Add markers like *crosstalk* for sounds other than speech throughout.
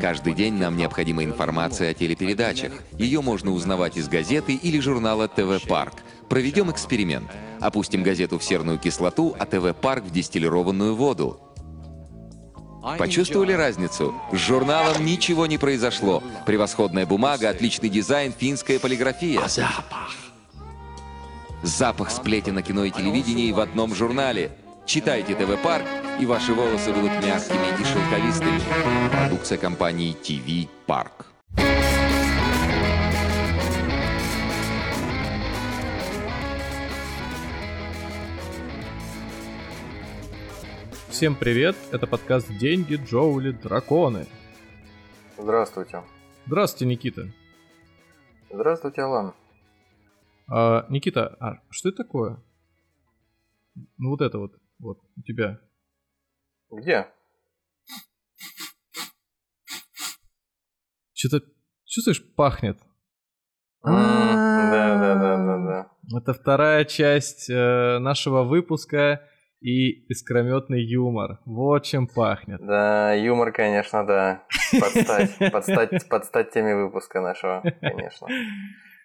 Каждый день нам необходима информация о телепередачах. Ее можно узнавать из газеты или журнала ТВ Парк. Проведем эксперимент. Опустим газету в серную кислоту, а ТВ Парк в дистиллированную воду. Почувствовали разницу? С журналом ничего не произошло. Превосходная бумага, отличный дизайн, финская полиграфия. Запах. Запах сплетен на кино и телевидении в одном журнале. Читайте ТВ Парк, и ваши волосы будут мягкими и шелковистыми. Продукция компании ТВ Парк. Всем привет, это подкаст «Деньги, Джоули, Драконы». Здравствуйте. Здравствуйте, Никита. Здравствуйте, Алан. А, Никита, а что это такое? Ну вот это вот, вот, у тебя. Где? Что-то, чувствуешь, пахнет? Да, да, да, да, да. Это вторая часть э, нашего выпуска и искрометный юмор. Вот чем пахнет. Да, юмор, конечно, да. Подстать, *laughs* подстать, подстать теме выпуска нашего, конечно.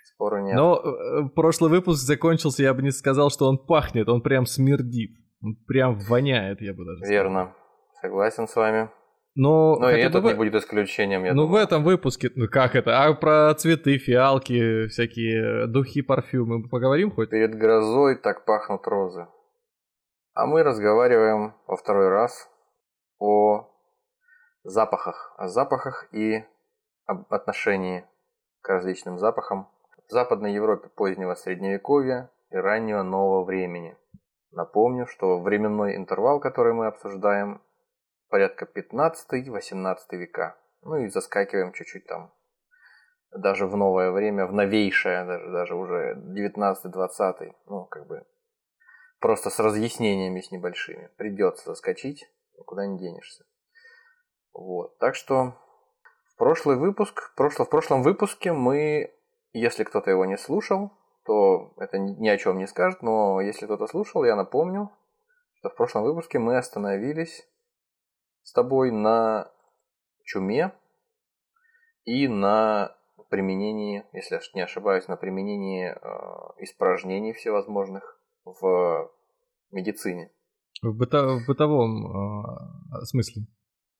Спору нет. Но э, прошлый выпуск закончился, я бы не сказал, что он пахнет, он прям смердит. Он прям воняет, я бы даже сказал. Верно. Согласен с вами. Но, Но и бы этот в- не будет исключением, я Ну, в думаю. этом выпуске, ну как это? А про цветы, фиалки, всякие духи, парфюмы поговорим хоть? Перед грозой так пахнут розы. А мы разговариваем во второй раз о запахах. О запахах и об отношении к различным запахам в Западной Европе позднего Средневековья и раннего Нового времени. Напомню, что временной интервал, который мы обсуждаем, порядка 15-18 века. Ну и заскакиваем чуть-чуть там даже в новое время, в новейшее, даже, даже уже 19-20, ну, как бы, просто с разъяснениями с небольшими. Придется заскочить, никуда не денешься. Вот, так что в прошлый выпуск, прошло, в прошлом выпуске мы, если кто-то его не слушал, то это ни о чем не скажет, но если кто-то слушал, я напомню, что в прошлом выпуске мы остановились с тобой на чуме и на применении, если я не ошибаюсь, на применении э, испражнений всевозможных в медицине. В, быто- в бытовом э, смысле,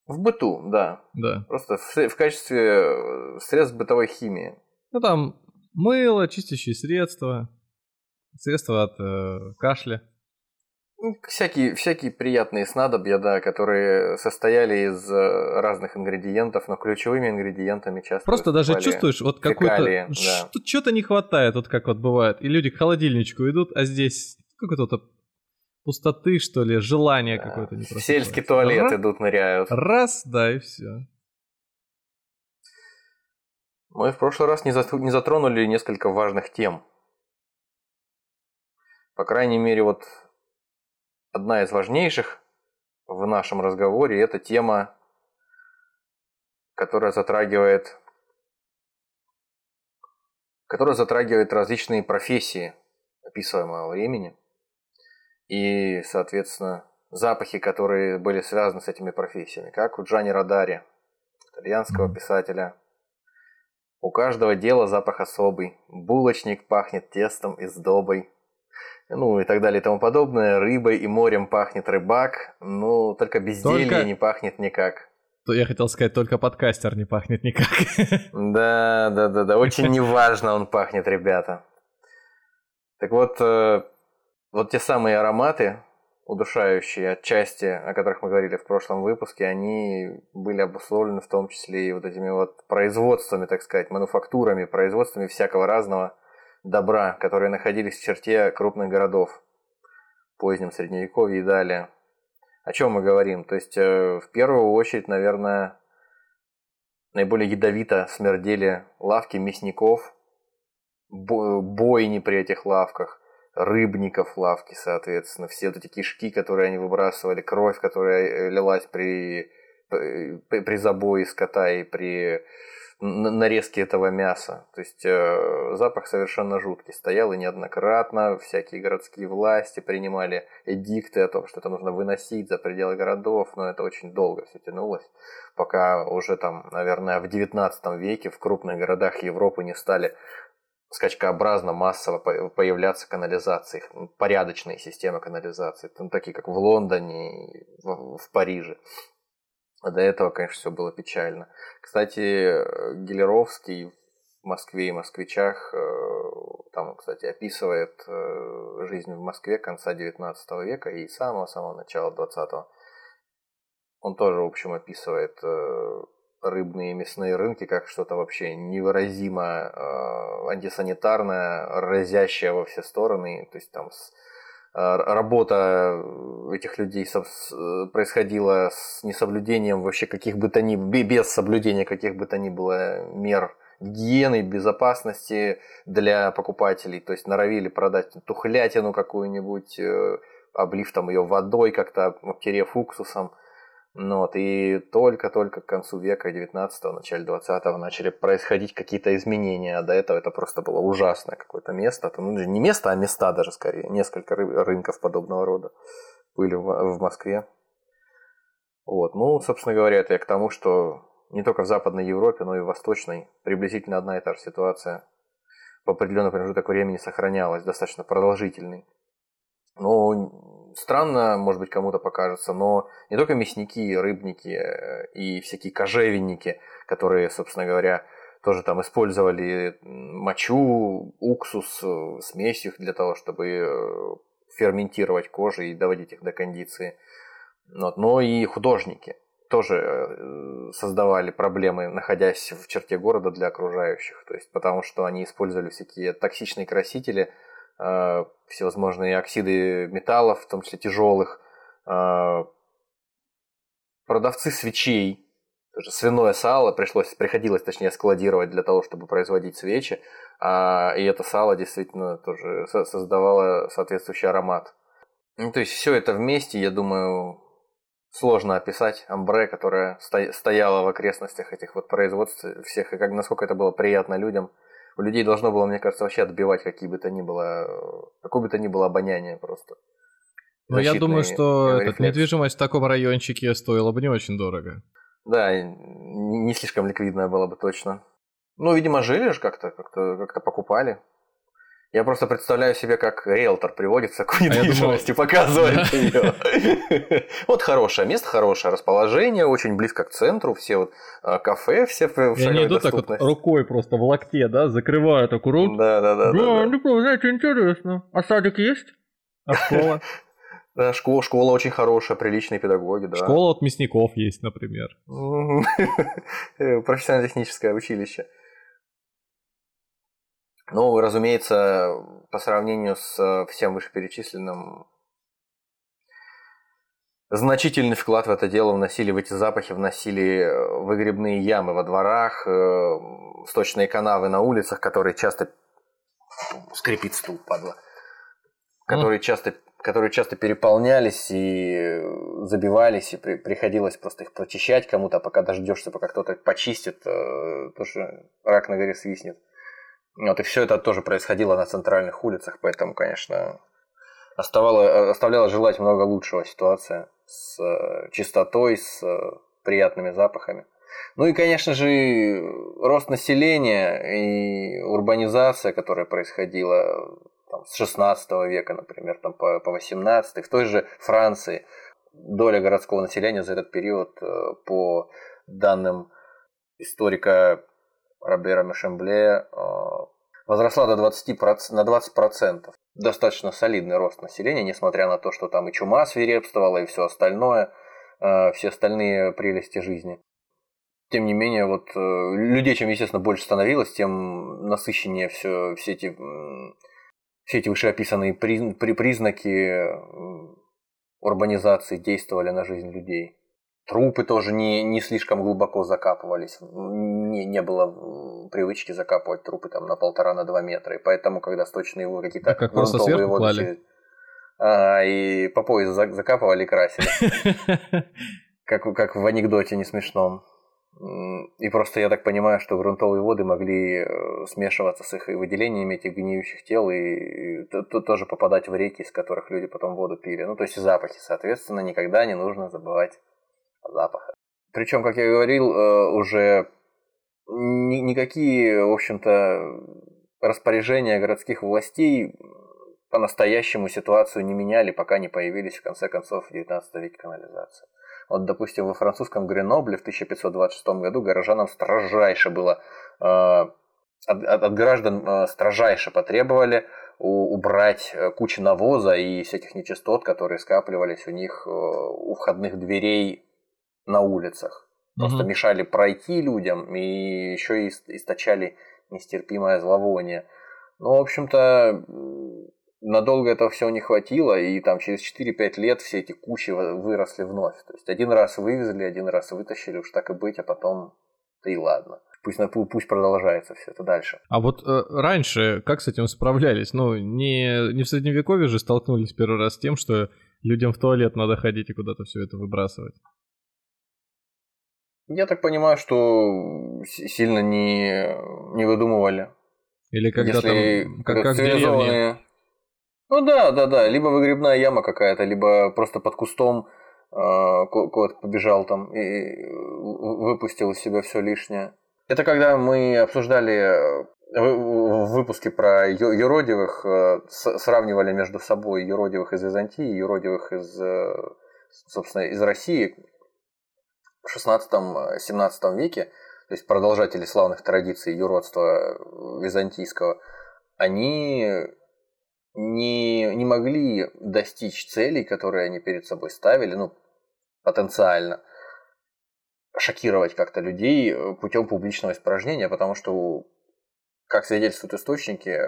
В быту, да. да. Просто в, в качестве э, средств бытовой химии. Ну там мыло, чистящие средства, средства от э, кашля. Ну, Всякие, всякие приятные снадобья, да, которые состояли из э, разных ингредиентов, но ключевыми ингредиентами часто Просто даже чувствуешь, вот какой-то... да. Что- Что-то не хватает, вот как вот бывает. И люди к холодильничку идут, а здесь какой-то пустоты, что ли, желание Да. какое-то не сельский туалет Ра- идут, ныряют. Раз, да, и все. Мы в прошлый раз не, зат- не затронули несколько важных тем. По крайней мере, вот одна из важнейших в нашем разговоре – это тема, которая затрагивает, которая затрагивает различные профессии описываемого времени и, соответственно, запахи, которые были связаны с этими профессиями, как у Джани Родари, итальянского писателя – у каждого дела запах особый. Булочник пахнет тестом и сдобой. Ну и так далее и тому подобное. Рыбой и морем пахнет рыбак. Ну, только безделье Только- не пахнет никак. То я хотел сказать, только подкастер не пахнет никак. *laughs* Да, да, да, да. Очень *laughs* неважно он пахнет, ребята. Так вот, э, вот те самые ароматы, удушающие отчасти, о которых мы говорили в прошлом выпуске, они были обусловлены в том числе и вот этими вот производствами, так сказать, мануфактурами, производствами всякого разного добра, которые находились в черте крупных городов позднем Средневековье и далее. О чем мы говорим? То есть, э, в первую очередь, наверное, наиболее ядовито смердели лавки мясников, бо- бойни при этих лавках, рыбников лавки, соответственно, все вот эти кишки, которые они выбрасывали, кровь, которая э, лилась при, при, при забое скота и при нарезки этого мяса. То есть э, запах совершенно жуткий. Стоял и неоднократно всякие городские власти принимали эдикты о том, что это нужно выносить за пределы городов, но это очень долго все тянулось, пока уже там, наверное, в 19 веке в крупных городах Европы не стали скачкообразно массово появляться канализации, порядочные системы канализации, ну, такие как в Лондоне и в Париже. А до этого, конечно, все было печально. Кстати, Гелеровский в Москве и москвичах, э, там, кстати, описывает э, жизнь в Москве конца 19 века и самого-самого начала 20 Он тоже, в общем, описывает э, рыбные и мясные рынки как что-то вообще невыразимо антисанитарное, разящее во все стороны. То есть там с Э, работа этих людей происходила с несоблюдением вообще каких бы то ни без соблюдения каких бы то ни было мер гигиены, безопасности для покупателей. То есть норовили продать тухлятину какую-нибудь, э, облив там ее водой, как-то обтерев уксусом. Ну, вот, и только-только к концу века 19-го, начале 20-го начали происходить какие-то изменения, а до этого это просто было ужасное какое-то место. Ну, не место, а места даже скорее. Несколько рынков подобного рода были в Москве. Вот. Ну, собственно говоря, это я к тому, что не только в Западной Европе, но и в Восточной приблизительно одна и та же ситуация в определенный промежуток времени сохранялась, достаточно продолжительный. Но странно, может быть, кому-то покажется, но не только мясники, рыбники э, и всякие кожевенники, которые, собственно говоря, тоже там использовали мочу, уксус, э, смесь их для того, чтобы э, ферментировать кожу и доводить их до кондиции. Вот. Но и художники тоже создавали проблемы, находясь в черте города для окружающих. То есть потому что они использовали всякие токсичные красители – всевозможные оксиды металлов, в том числе тяжелых, э, продавцы свечей, тоже свиное сало пришлось, приходилось точнее складировать для того, чтобы производить свечи, а, и это сало действительно тоже создавало соответствующий аромат. Ну, то есть все это вместе, я думаю, сложно описать. Амбре, которое стояло в окрестностях этих вот производств всех, и как, насколько это было приятно людям – у людей должно было, мне кажется, вообще отбивать какие бы то ни было, какое бы то ни было обоняние просто. Ну, я думаю, что этот, недвижимость в таком райончике стоила бы не очень дорого. Да, не слишком ликвидная была бы точно. Ну, видимо, жили же как-то, как-то, как-то покупали. Я просто представляю себе, как риэлтор приводится к недвижимости, а показывает ее. *laughs* Вот хорошее место, хорошее расположение, очень близко к центру, все вот а, кафе, все в И они идут так вот рукой просто в локте, да, закрывают аккурат. Да, да, да. Да, ну, знаете, интересно. А садик есть? А школа? *laughs* Да, школа, школа очень хорошая, приличные педагоги, да. Школа от мясников есть, например. *laughs* Профессионально-техническое училище. Ну, разумеется, по сравнению с э, всем вышеперечисленным, значительный вклад в это дело вносили, в эти запахи вносили э, выгребные ямы во дворах, э, сточные канавы на улицах, которые часто... Скрипит стул, падла. Которые часто которые часто переполнялись и забивались, и при, приходилось просто их прочищать кому-то, а пока дождешься, пока кто-то почистит, то что рак на горе свистнет. Вот, и все это тоже происходило на центральных улицах, поэтому, конечно, оставало, оставляло желать много лучшего ситуация с э, чистотой, с э, приятными запахами. Ну и, конечно же, рост населения и урбанизация, которая происходила там, с 16 века, например, там, по, по 18 в той же Франции доля городского населения за этот период, э, по данным историка Робера Мешембле э, возросла до 20, на 20%. Достаточно солидный рост населения, несмотря на то, что там и чума свирепствовала, и все остальное, э, все остальные прелести жизни. Тем не менее, вот э, людей, чем, естественно, больше становилось, тем насыщеннее все, все эти все эти вышеописанные при, при, признаки урбанизации действовали на жизнь людей. Трупы тоже не, не слишком глубоко закапывались. Не, не было привычки закапывать трупы там на полтора, на два метра. И поэтому, когда сточные воды какие-то как грунтовые воды... Клали. А, и по пояс закапывали и красили. *laughs* Как, как в анекдоте не смешном. И просто я так понимаю, что грунтовые воды могли э, смешиваться с их выделениями этих гниющих тел и, и тоже попадать в реки, из которых люди потом воду пили. Ну, то есть запахи, соответственно, никогда не нужно забывать о запахах. Причем, как я говорил, э, уже никакие, в общем-то, распоряжения городских властей по-настоящему ситуацию не меняли, пока не появились, в конце концов, в 19 веке канализация. Вот, допустим, во французском Гренобле в 1526 году горожанам строжайше было, э, от, от граждан э, строжайше потребовали у, убрать э, кучу навоза и всяких нечистот, которые скапливались у них у входных дверей на улицах. Просто mm-hmm. мешали пройти людям и еще и источали нестерпимое зловоние. Ну, в общем-то, надолго этого всего не хватило, и там через 4-5 лет все эти кучи выросли вновь. То есть один раз вывезли, один раз вытащили, уж так и быть, а потом да и ладно. Пусть, пусть продолжается все это дальше. А вот э, раньше как с этим справлялись? Ну, не, не в средневековье же столкнулись первый раз с тем, что людям в туалет надо ходить и куда-то все это выбрасывать. Я так понимаю, что сильно не, не выдумывали. Или когда Если там, как, как деревне ну да, да, да. Либо выгребная яма какая-то, либо просто под кустом э, кот побежал там и выпустил из себя все лишнее. Это когда мы обсуждали э, в выпуске про юродивых, э, сравнивали между собой юродивых из Византии и юродивых из, э, собственно, из России в 16-17 веке, то есть продолжатели славных традиций юродства византийского, они не, не могли достичь целей, которые они перед собой ставили, ну, потенциально, шокировать как-то людей э, путем публичного испражнения, потому что, как свидетельствуют источники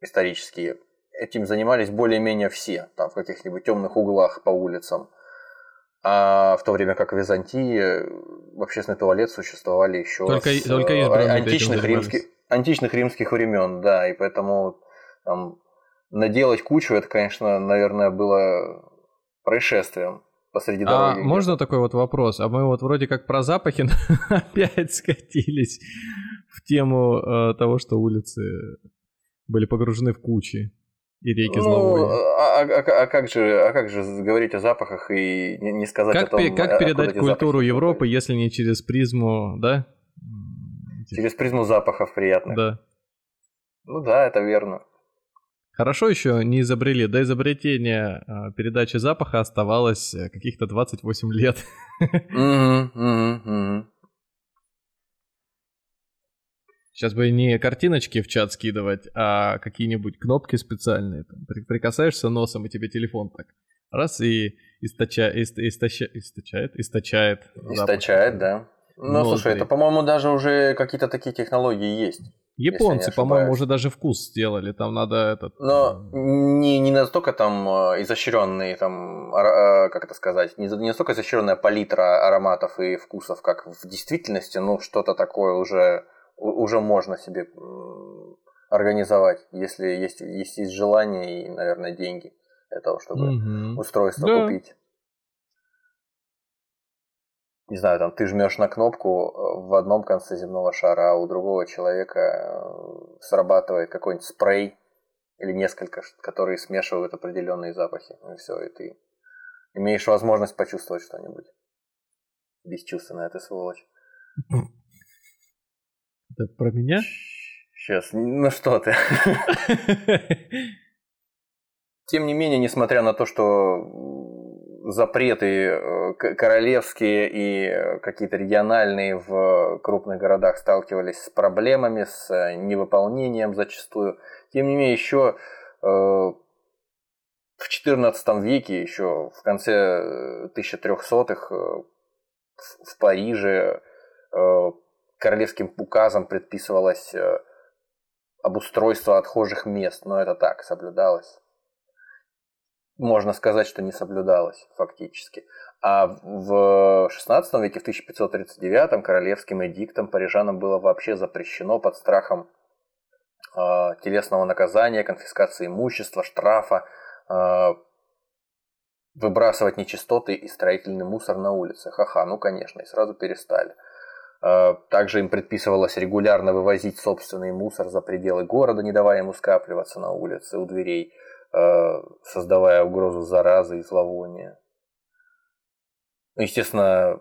исторические, этим занимались более-менее все, там в каких-нибудь темных углах по улицам. А в то время как в Византии общественный туалет существовали еще только, с только э, античных, римских, античных римских времен, да, и поэтому там наделать кучу, это, конечно, наверное, было происшествием посреди дороги. А можно такой вот вопрос? А мы вот вроде как про запахи *laughs* опять скатились в тему э, того, что улицы были погружены в кучи и реки ну, зловония. А, а, а, а, как же, а как же говорить о запахах и не, не сказать как, о том, Как передать культуру Европы, если не через призму, да? Через призму запахов приятных. Да. Ну да, это верно. Хорошо еще не изобрели. До изобретения э, передачи запаха оставалось э, каких-то 28 лет. Сейчас бы не картиночки в чат скидывать, а какие-нибудь кнопки специальные. Там, прикасаешься носом, и тебе телефон так раз и источа, ист, источа, источает, источает. Источает, да. Ну, слушай, это, по-моему, даже уже какие-то такие технологии есть. Японцы, по-моему, уже даже вкус сделали. Там надо этот. Но э, не, не настолько там э, изощренный, там, э, как это сказать, не, не настолько изощренная палитра ароматов и вкусов, как в действительности, ну, что-то такое уже, уже можно себе организовать, если есть, есть, есть желание и, наверное, деньги для того, чтобы угу. устройство да. купить не знаю, там ты жмешь на кнопку э, в одном конце земного шара, а у другого человека э, срабатывает какой-нибудь спрей или несколько, которые смешивают определенные запахи. И все, и ты имеешь возможность почувствовать что-нибудь. Бесчувственная ты сволочь. Это про меня? Сейчас, ну что ты. *laughs* Тем не менее, несмотря на то, что запреты э, королевские и э, какие-то региональные в крупных городах сталкивались с проблемами, с э, невыполнением зачастую. Тем не менее, еще в XIV веке, еще в конце 1300-х в Париже королевским указом предписывалось обустройство отхожих мест, но это так, соблюдалось можно сказать, что не соблюдалось фактически. А в XVI веке, в 1539 королевским эдиктом парижанам было вообще запрещено под страхом э, телесного наказания, конфискации имущества, штрафа, э, выбрасывать нечистоты и строительный мусор на улицах. Ага, ну конечно, и сразу перестали. Э, также им предписывалось регулярно вывозить собственный мусор за пределы города, не давая ему скапливаться на улице у дверей, э, создавая угрозу заразы и зловония. Естественно,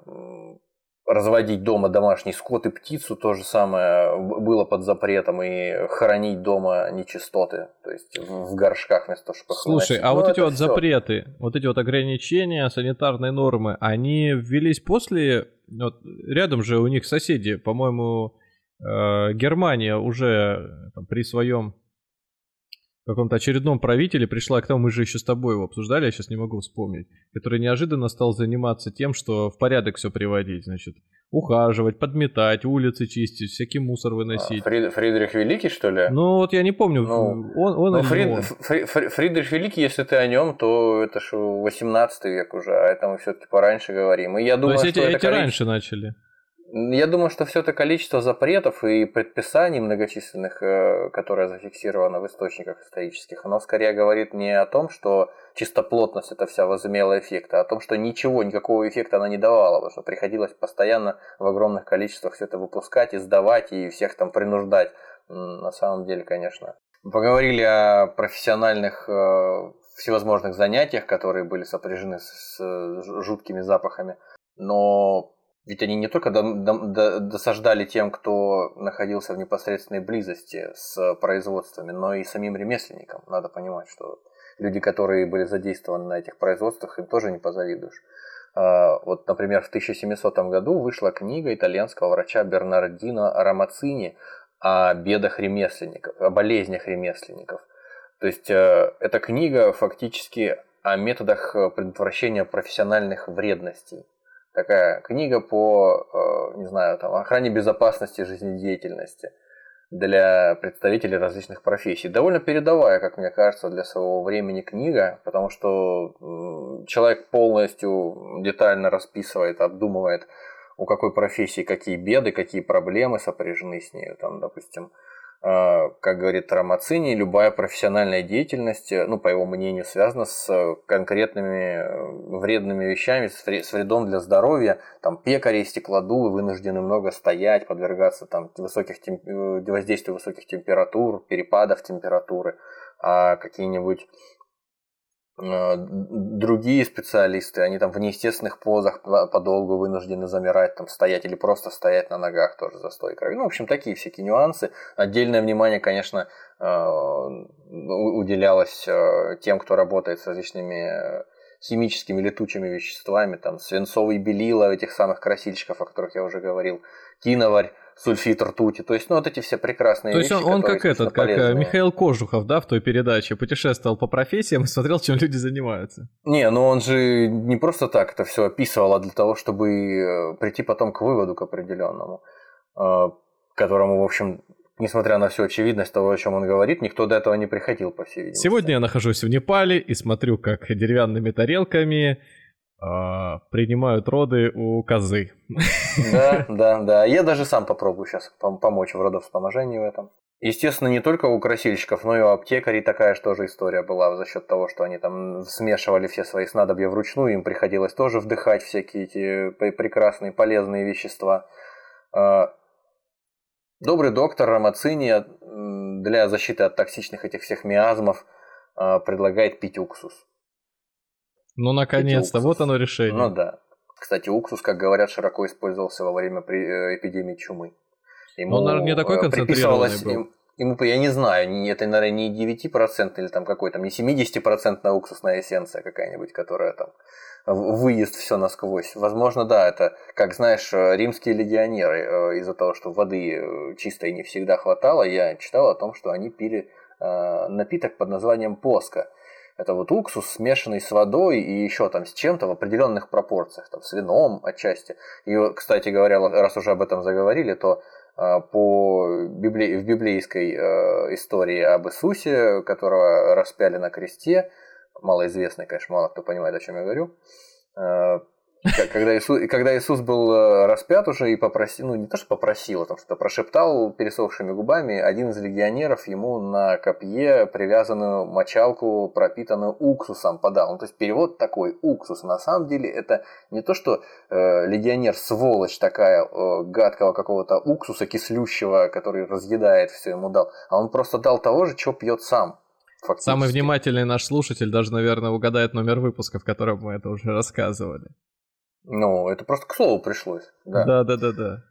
разводить дома домашний скот и птицу то же самое было под запретом и хоронить дома нечистоты, то есть в горшках вместо того, чтобы Слушай, а вот эти вот все. запреты, вот эти вот ограничения, санитарные нормы, они ввелись после, вот рядом же у них соседи, по-моему, э, Германия уже там, при своем каком-то очередном правителе пришла к тому, мы же еще с тобой его обсуждали, я сейчас не могу вспомнить, который неожиданно стал заниматься тем, что в порядок все приводить, значит, ухаживать, подметать, улицы чистить, всякий мусор выносить. А, Фрид, Фридрих Великий, что ли? Ну, вот я не помню, ну, он, он ну, Фрид, он? Фри, Фри, Фридрих Великий, если ты о нем, то это же 18 век уже, а это мы все-таки пораньше говорим. И я думаю, то есть эти, эти раньше начали? Я думаю, что все это количество запретов и предписаний многочисленных, э, которое зафиксировано в источниках исторических, оно скорее говорит не о том, что чистоплотность это вся возымела эффект, а о том, что ничего, никакого эффекта она не давала, потому что приходилось постоянно в огромных количествах все это выпускать, издавать и всех там принуждать. На самом деле, конечно. Поговорили о профессиональных э, всевозможных занятиях, которые были сопряжены с жуткими запахами, но ведь они не только досаждали тем, кто находился в непосредственной близости с производствами, но и самим ремесленникам. Надо понимать, что люди, которые были задействованы на этих производствах, им тоже не позавидуешь. А, вот, например, в 1700 году вышла книга итальянского врача Бернардино Рамацини о бедах ремесленников, о болезнях ремесленников. То есть э, эта книга фактически о методах предотвращения профессиональных вредностей такая книга по, э, не знаю, там, охране безопасности жизнедеятельности для представителей различных профессий. Довольно передовая, как мне кажется, для своего времени книга, потому что человек полностью детально расписывает, обдумывает, у какой профессии какие беды, какие проблемы сопряжены с ней. Там, допустим, как говорит Рамацини, любая профессиональная деятельность, ну, по его мнению, связана с конкретными э, вредными вещами, с вредом для здоровья. Там пекари стеклодувы вынуждены много стоять, подвергаться там, высоких, э, воздействию высоких температур, перепадов температуры. А какие-нибудь Э, другие специалисты, они там в неестественных позах подолгу вынуждены замирать, там стоять или просто стоять на ногах тоже за стойкой. Ну, в общем, такие всякие нюансы. Отдельное внимание, конечно, э, уделялось э, тем, кто работает с различными химическими летучими веществами, там свинцовый белила этих самых красильщиков, о которых я уже говорил, киноварь, сульфид ртути. То есть, ну, вот эти все прекрасные То вещи, есть он, он как этот, как полезные. Михаил Кожухов, да, в той передаче, путешествовал по профессиям и смотрел, чем люди занимаются. Не, ну он же не просто так это все описывал, а для того, чтобы э, прийти потом к выводу, к определенному, э, которому, в общем, несмотря на всю очевидность того, о чем он говорит, никто до этого не приходил, по всей видимости. Сегодня я нахожусь в Непале и смотрю, как деревянными тарелками а, принимают роды у козы. Да, да, да. Я даже сам попробую сейчас помочь в родовспоможении в этом. Естественно, не только у красильщиков, но и у аптекарей такая же тоже история была за счет того, что они там смешивали все свои снадобья вручную, им приходилось тоже вдыхать всякие эти прекрасные полезные вещества. А, добрый доктор Рамацини для защиты от токсичных этих всех миазмов а, предлагает пить уксус. Ну, наконец-то, вот оно решение. Ну да. Кстати, уксус, как говорят, широко использовался во время э, эпидемии чумы. Ему он, наверное, не такой э, концентрированный был. Ему, я не знаю, это, наверное, не 9% или там какой-то, не 70% уксусная эссенция какая-нибудь, которая там выезд все насквозь. Возможно, да, это, как знаешь, э, римские легионеры, из-за того, что воды чистой не всегда хватало, я читал о том, что они пили напиток под названием поска – это вот уксус, смешанный с водой и еще там с чем-то в определенных пропорциях, там, с вином отчасти. И, кстати говоря, раз уже об этом заговорили, то а, по библи... в библейской э, истории об Иисусе, которого распяли на кресте, малоизвестный, конечно, мало кто понимает, о чем я говорю, э, когда Иисус, когда Иисус был э, распят уже и попросил, ну не то, что попросил, а там что-то прошептал пересохшими губами, один из легионеров ему на копье привязанную мочалку, пропитанную уксусом, подал. Ну, то есть перевод такой, уксус. На самом деле это не то, что э, легионер сволочь такая, э, гадкого какого-то уксуса кислющего, который разъедает все ему дал, а он просто дал того же, что пьет сам. Фактически. Самый внимательный наш слушатель даже, наверное, угадает номер выпуска, в котором мы это уже рассказывали. Ну, это просто к слову пришлось. Да, да, да, да. да.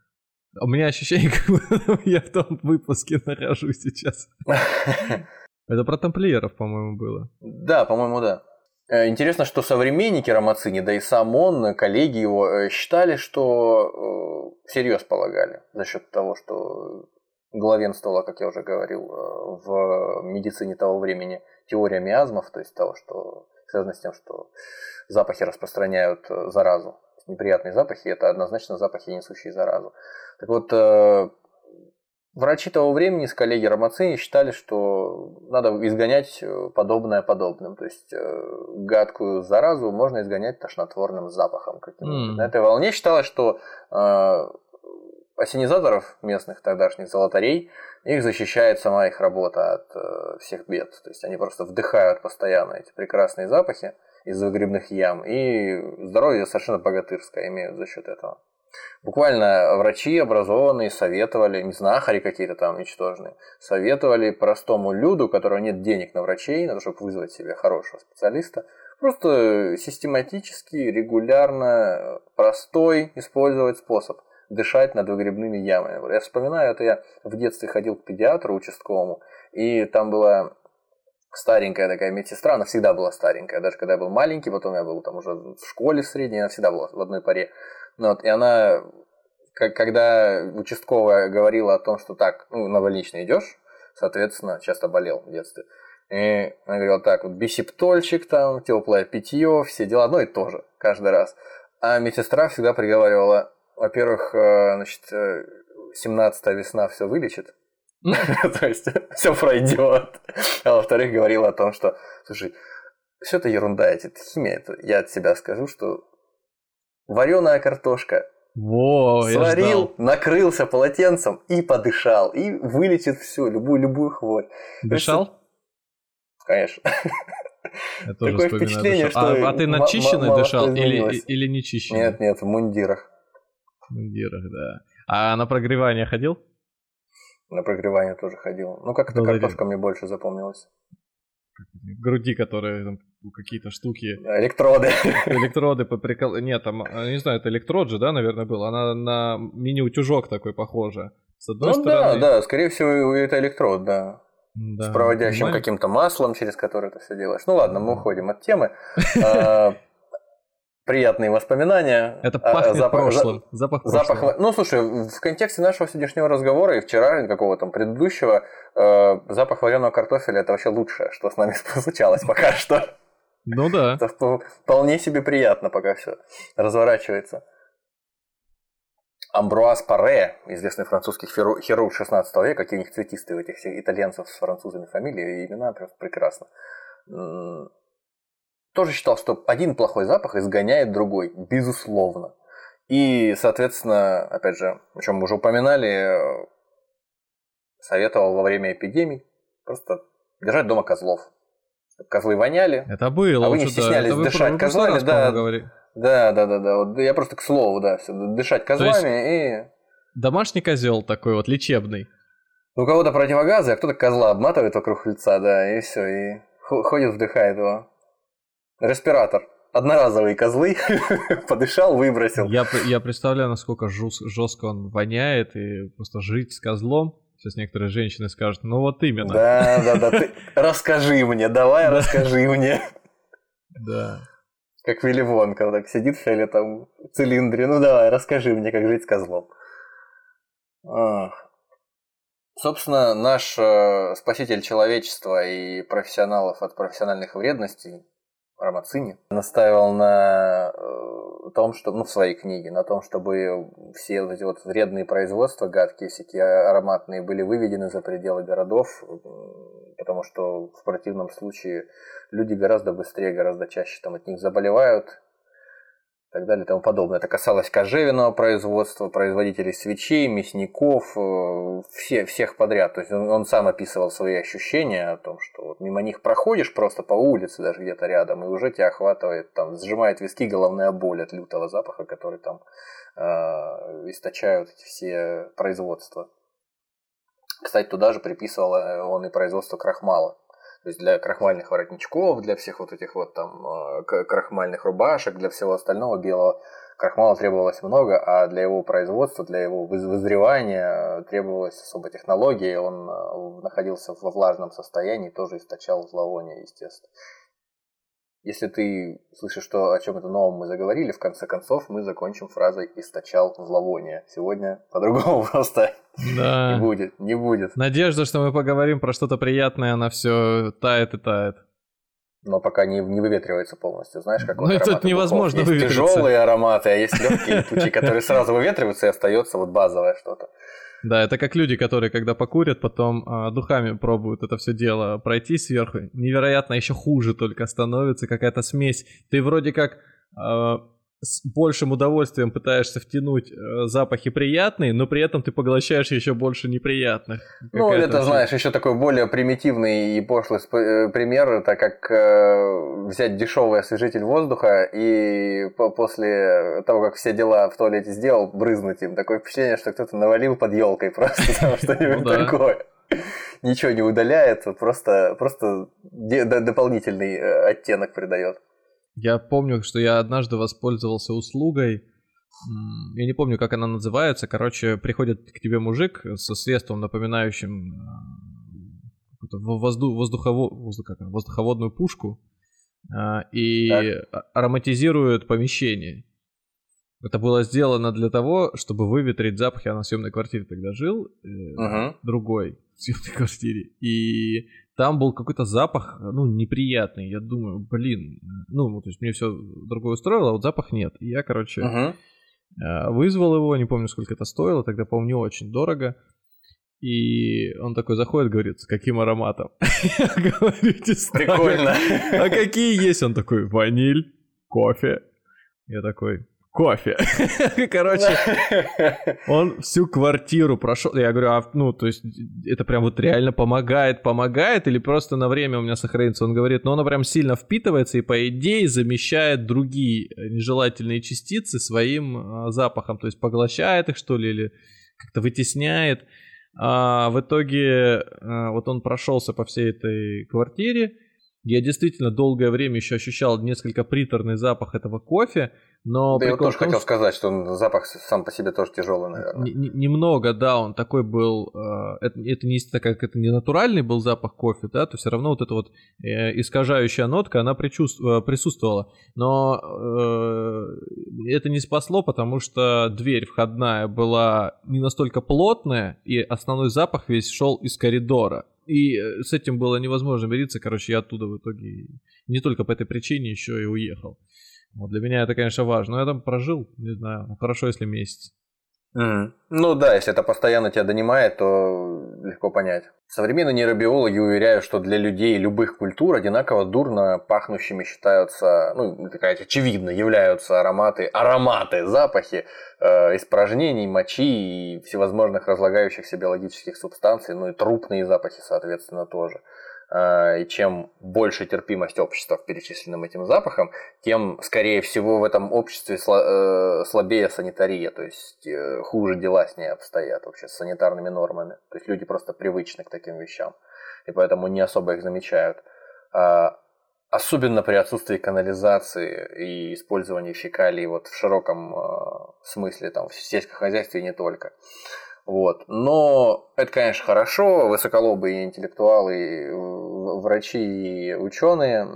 У меня ощущение, *laughs* как будто я в том выпуске нахожусь сейчас. *laughs* Это про тамплиеров, по-моему, было. Да, по-моему, да. Э, интересно, что современники Рамацини, да и сам он, коллеги его, э, считали, что э, всерьез полагали за счет того, что главенствовала, как я уже говорил, в медицине того времени теория миазмов, то есть того, что связано с тем, что запахи распространяют э, заразу. Неприятные запахи – это однозначно запахи, несущие заразу. Так вот, э, врачи того времени с коллеги Рамацини считали, что надо изгонять э, подобное подобным. То есть гадкую заразу можно изгонять тошнотворным запахом. Mm. На этой волне считалось, что осенизаторов местных тогдашних золотарей, их защищает сама их работа от всех бед. То есть они просто вдыхают постоянно эти прекрасные запахи из выгребных ям, и здоровье совершенно богатырское имеют за счет этого. Буквально врачи образованные советовали, не знахари какие-то там ничтожные, советовали простому люду, у которого нет денег на врачей, на то, чтобы вызвать себе хорошего специалиста, просто систематически, регулярно, простой использовать способ дышать над выгребными ямами. Я вспоминаю, это я в детстве ходил к педиатру участковому, и там была старенькая такая медсестра, она всегда была старенькая, даже когда я был маленький, потом я был там уже в школе средней, она всегда была в одной паре. Ну, вот, и она, как, когда участковая говорила о том, что так, ну, на больничный идешь, соответственно, часто болел в детстве, и она говорила так, вот бисептольчик там, теплое питье, все дела, одно и то же, каждый раз. А медсестра всегда приговаривала, во-первых, э, значит, 17 весна все вылечит, *laughs* То есть все пройдет. А во-вторых, говорил о том, что, слушай, все это ерунда, это химия. Это, я от себя скажу, что вареная картошка Во, сварил, накрылся полотенцем и подышал. И вылечит все, любую, любую хворь. Дышал? Конечно. Я тоже Такое впечатление, дышал. что... А, а ты начищенный дышал или, или не чищенный? Нет, нет, в мундирах. В мундирах, да. А на прогревание ходил? На прогревание тоже ходил. Ну, как эта картошка мне больше запомнилась. Груди, которые там какие-то штуки. Электроды. *laughs* Электроды по прикол. Нет, там, а, не знаю, это электрод же, да, наверное, был. Она на мини-утюжок такой похожа. С одной ну стороны... да, да, скорее всего, это электрод, да. Да, с проводящим каким-то маслом, через которое это все делаешь. Ну ладно, мы уходим от темы. *laughs* Приятные воспоминания. Это а, пахнет запах, прошлым. Запах, запах Ну, слушай, в контексте нашего сегодняшнего разговора и вчера, какого-то там предыдущего, э, запах вареного картофеля это вообще лучшее, что с нами *laughs* случалось пока что. Ну да. Это вполне себе приятно, пока все разворачивается. Амбруаз Паре, известный французский хирург 16 века, какие у них цветистые у этих всех итальянцев с французами фамилии, имена просто прекрасно тоже считал, что один плохой запах изгоняет другой, безусловно. И, соответственно, опять же, о чем мы уже упоминали, советовал во время эпидемий просто держать дома козлов. Козлы воняли. Это было. А вы не стеснялись да. дышать козлами, да. Да, да, да, да. Вот я просто к слову, да, все, дышать козлами и. Домашний козел такой вот лечебный. У кого-то противогазы, а кто-то козла обматывает вокруг лица, да, и все, и ходит, вдыхает его. Респиратор. Одноразовые козлы, *laughs* подышал, выбросил. Я, я представляю, насколько жестко он воняет, и просто жить с козлом. Сейчас некоторые женщины скажут, ну вот именно. Да, да, да, ты расскажи мне, давай расскажи мне. Да. Как Вилли Вонка, так сидит в фиолетовом цилиндре, ну давай, расскажи мне, как жить с козлом. Ах. Собственно, наш э, спаситель человечества и профессионалов от профессиональных вредностей Рамацини настаивал на э, том, что, ну, в своей книге, на том, чтобы все эти вот вредные производства, гадкие всякие ароматные, были выведены за пределы городов, потому что в противном случае люди гораздо быстрее, гораздо чаще там от них заболевают, и так далее и тому подобное. Это касалось кожевенного производства, производителей свечей, мясников, э, все, всех подряд. То есть он, он сам описывал свои ощущения о том, что вот мимо них проходишь просто по улице, даже где-то рядом, и уже тебя охватывает, там, сжимает виски головная боль от лютого запаха, который там э, источают эти все производства. Кстати, туда же приписывал э, он и производство крахмала. То есть для крахмальных воротничков, для всех вот этих вот там э, крахмальных рубашек, для всего остального белого крахмала требовалось много, а для его производства, для его вызревания э, требовалась особая технология. Он э, находился во влажном состоянии, тоже источал зловоние, естественно. Если ты слышишь, что о чем это новом мы заговорили, в конце концов мы закончим фразой «источал зловоние». Сегодня по-другому *laughs* просто да. не будет, не будет. Надежда, что мы поговорим про что-то приятное, она все тает и тает. Но пока не, не выветривается полностью. Знаешь, как Ну, это невозможно есть выветриться. тяжелые ароматы, а есть легкие пути, которые сразу выветриваются, и остается вот базовое что-то. Да, это как люди, которые, когда покурят, потом э, духами пробуют это все дело пройти сверху. Невероятно, еще хуже только становится какая-то смесь. Ты вроде как э, с большим удовольствием пытаешься втянуть э, запахи приятные, но при этом ты поглощаешь еще больше неприятных. Ну, это, вообще... знаешь, еще такой более примитивный и пошлый э, пример, это как э, взять дешевый освежитель воздуха и по после того, как все дела в туалете сделал, брызнуть им. Такое впечатление, что кто-то навалил под елкой *laughs* просто что-нибудь ну такое. Ничего не удаляет, просто, просто дополнительный э, оттенок придает. Я помню, что я однажды воспользовался услугой, я не помню, как она называется. Короче, приходит к тебе мужик со средством, напоминающим э, возду, воздухово, воздух, воздуховодную пушку, э, и так. ароматизирует помещение. Это было сделано для того, чтобы выветрить запахи. Я на съемной квартире тогда жил, uh-huh. другой в съемной квартире. И там был какой-то запах, ну, неприятный. Я думаю, блин, ну, то есть мне все другое устроило, а вот запах нет. И я, короче, uh-huh. вызвал его, не помню, сколько это стоило, тогда, помню, очень дорого. И он такой заходит, говорит, с каким ароматом? *laughs* Я говорю, Прикольно. А какие есть? Он такой, ваниль, кофе. Я такой, кофе. *laughs* Короче, он всю квартиру прошел. Я говорю, а, ну, то есть, это прям вот реально помогает, помогает, или просто на время у меня сохранится? Он говорит, ну, оно прям сильно впитывается и, по идее, замещает другие нежелательные частицы своим а, запахом, то есть поглощает их, что ли, или как-то вытесняет. А в итоге а, вот он прошелся по всей этой квартире. Я действительно долгое время еще ощущал несколько приторный запах этого кофе, но да я тоже том, хотел сказать, что он, запах сам по себе тоже тяжелый, наверное. Немного, да, он такой был. Э, это, это не так как это не натуральный был запах кофе, да, то все равно вот эта вот э, искажающая нотка, она причувств, присутствовала. Но э, это не спасло, потому что дверь входная была не настолько плотная, и основной запах весь шел из коридора. И э, с этим было невозможно мириться. Короче, я оттуда в итоге не только по этой причине еще и уехал. Вот для меня это, конечно, важно. Но я там прожил, не знаю, хорошо, если месяц. Mm. Ну да, если это постоянно тебя донимает, то легко понять. Современные нейробиологи уверяют, что для людей любых культур одинаково дурно пахнущими считаются, ну, такая очевидно, являются ароматы, ароматы, запахи э, испражнений, мочи и всевозможных разлагающихся биологических субстанций, ну и трупные запахи, соответственно, тоже. А, и чем больше терпимость общества к перечисленным этим запахам, тем, скорее всего, в этом обществе э, слабее санитария, то есть э, хуже дела с ней обстоят вообще с санитарными нормами. То есть люди просто привычны к таким вещам, и поэтому не особо их замечают. А, особенно при отсутствии канализации и использовании фекалий вот в широком э, смысле, там, в сельском хозяйстве и не только. Вот. Но это, конечно, хорошо. Высоколобые интеллектуалы, врачи и ученые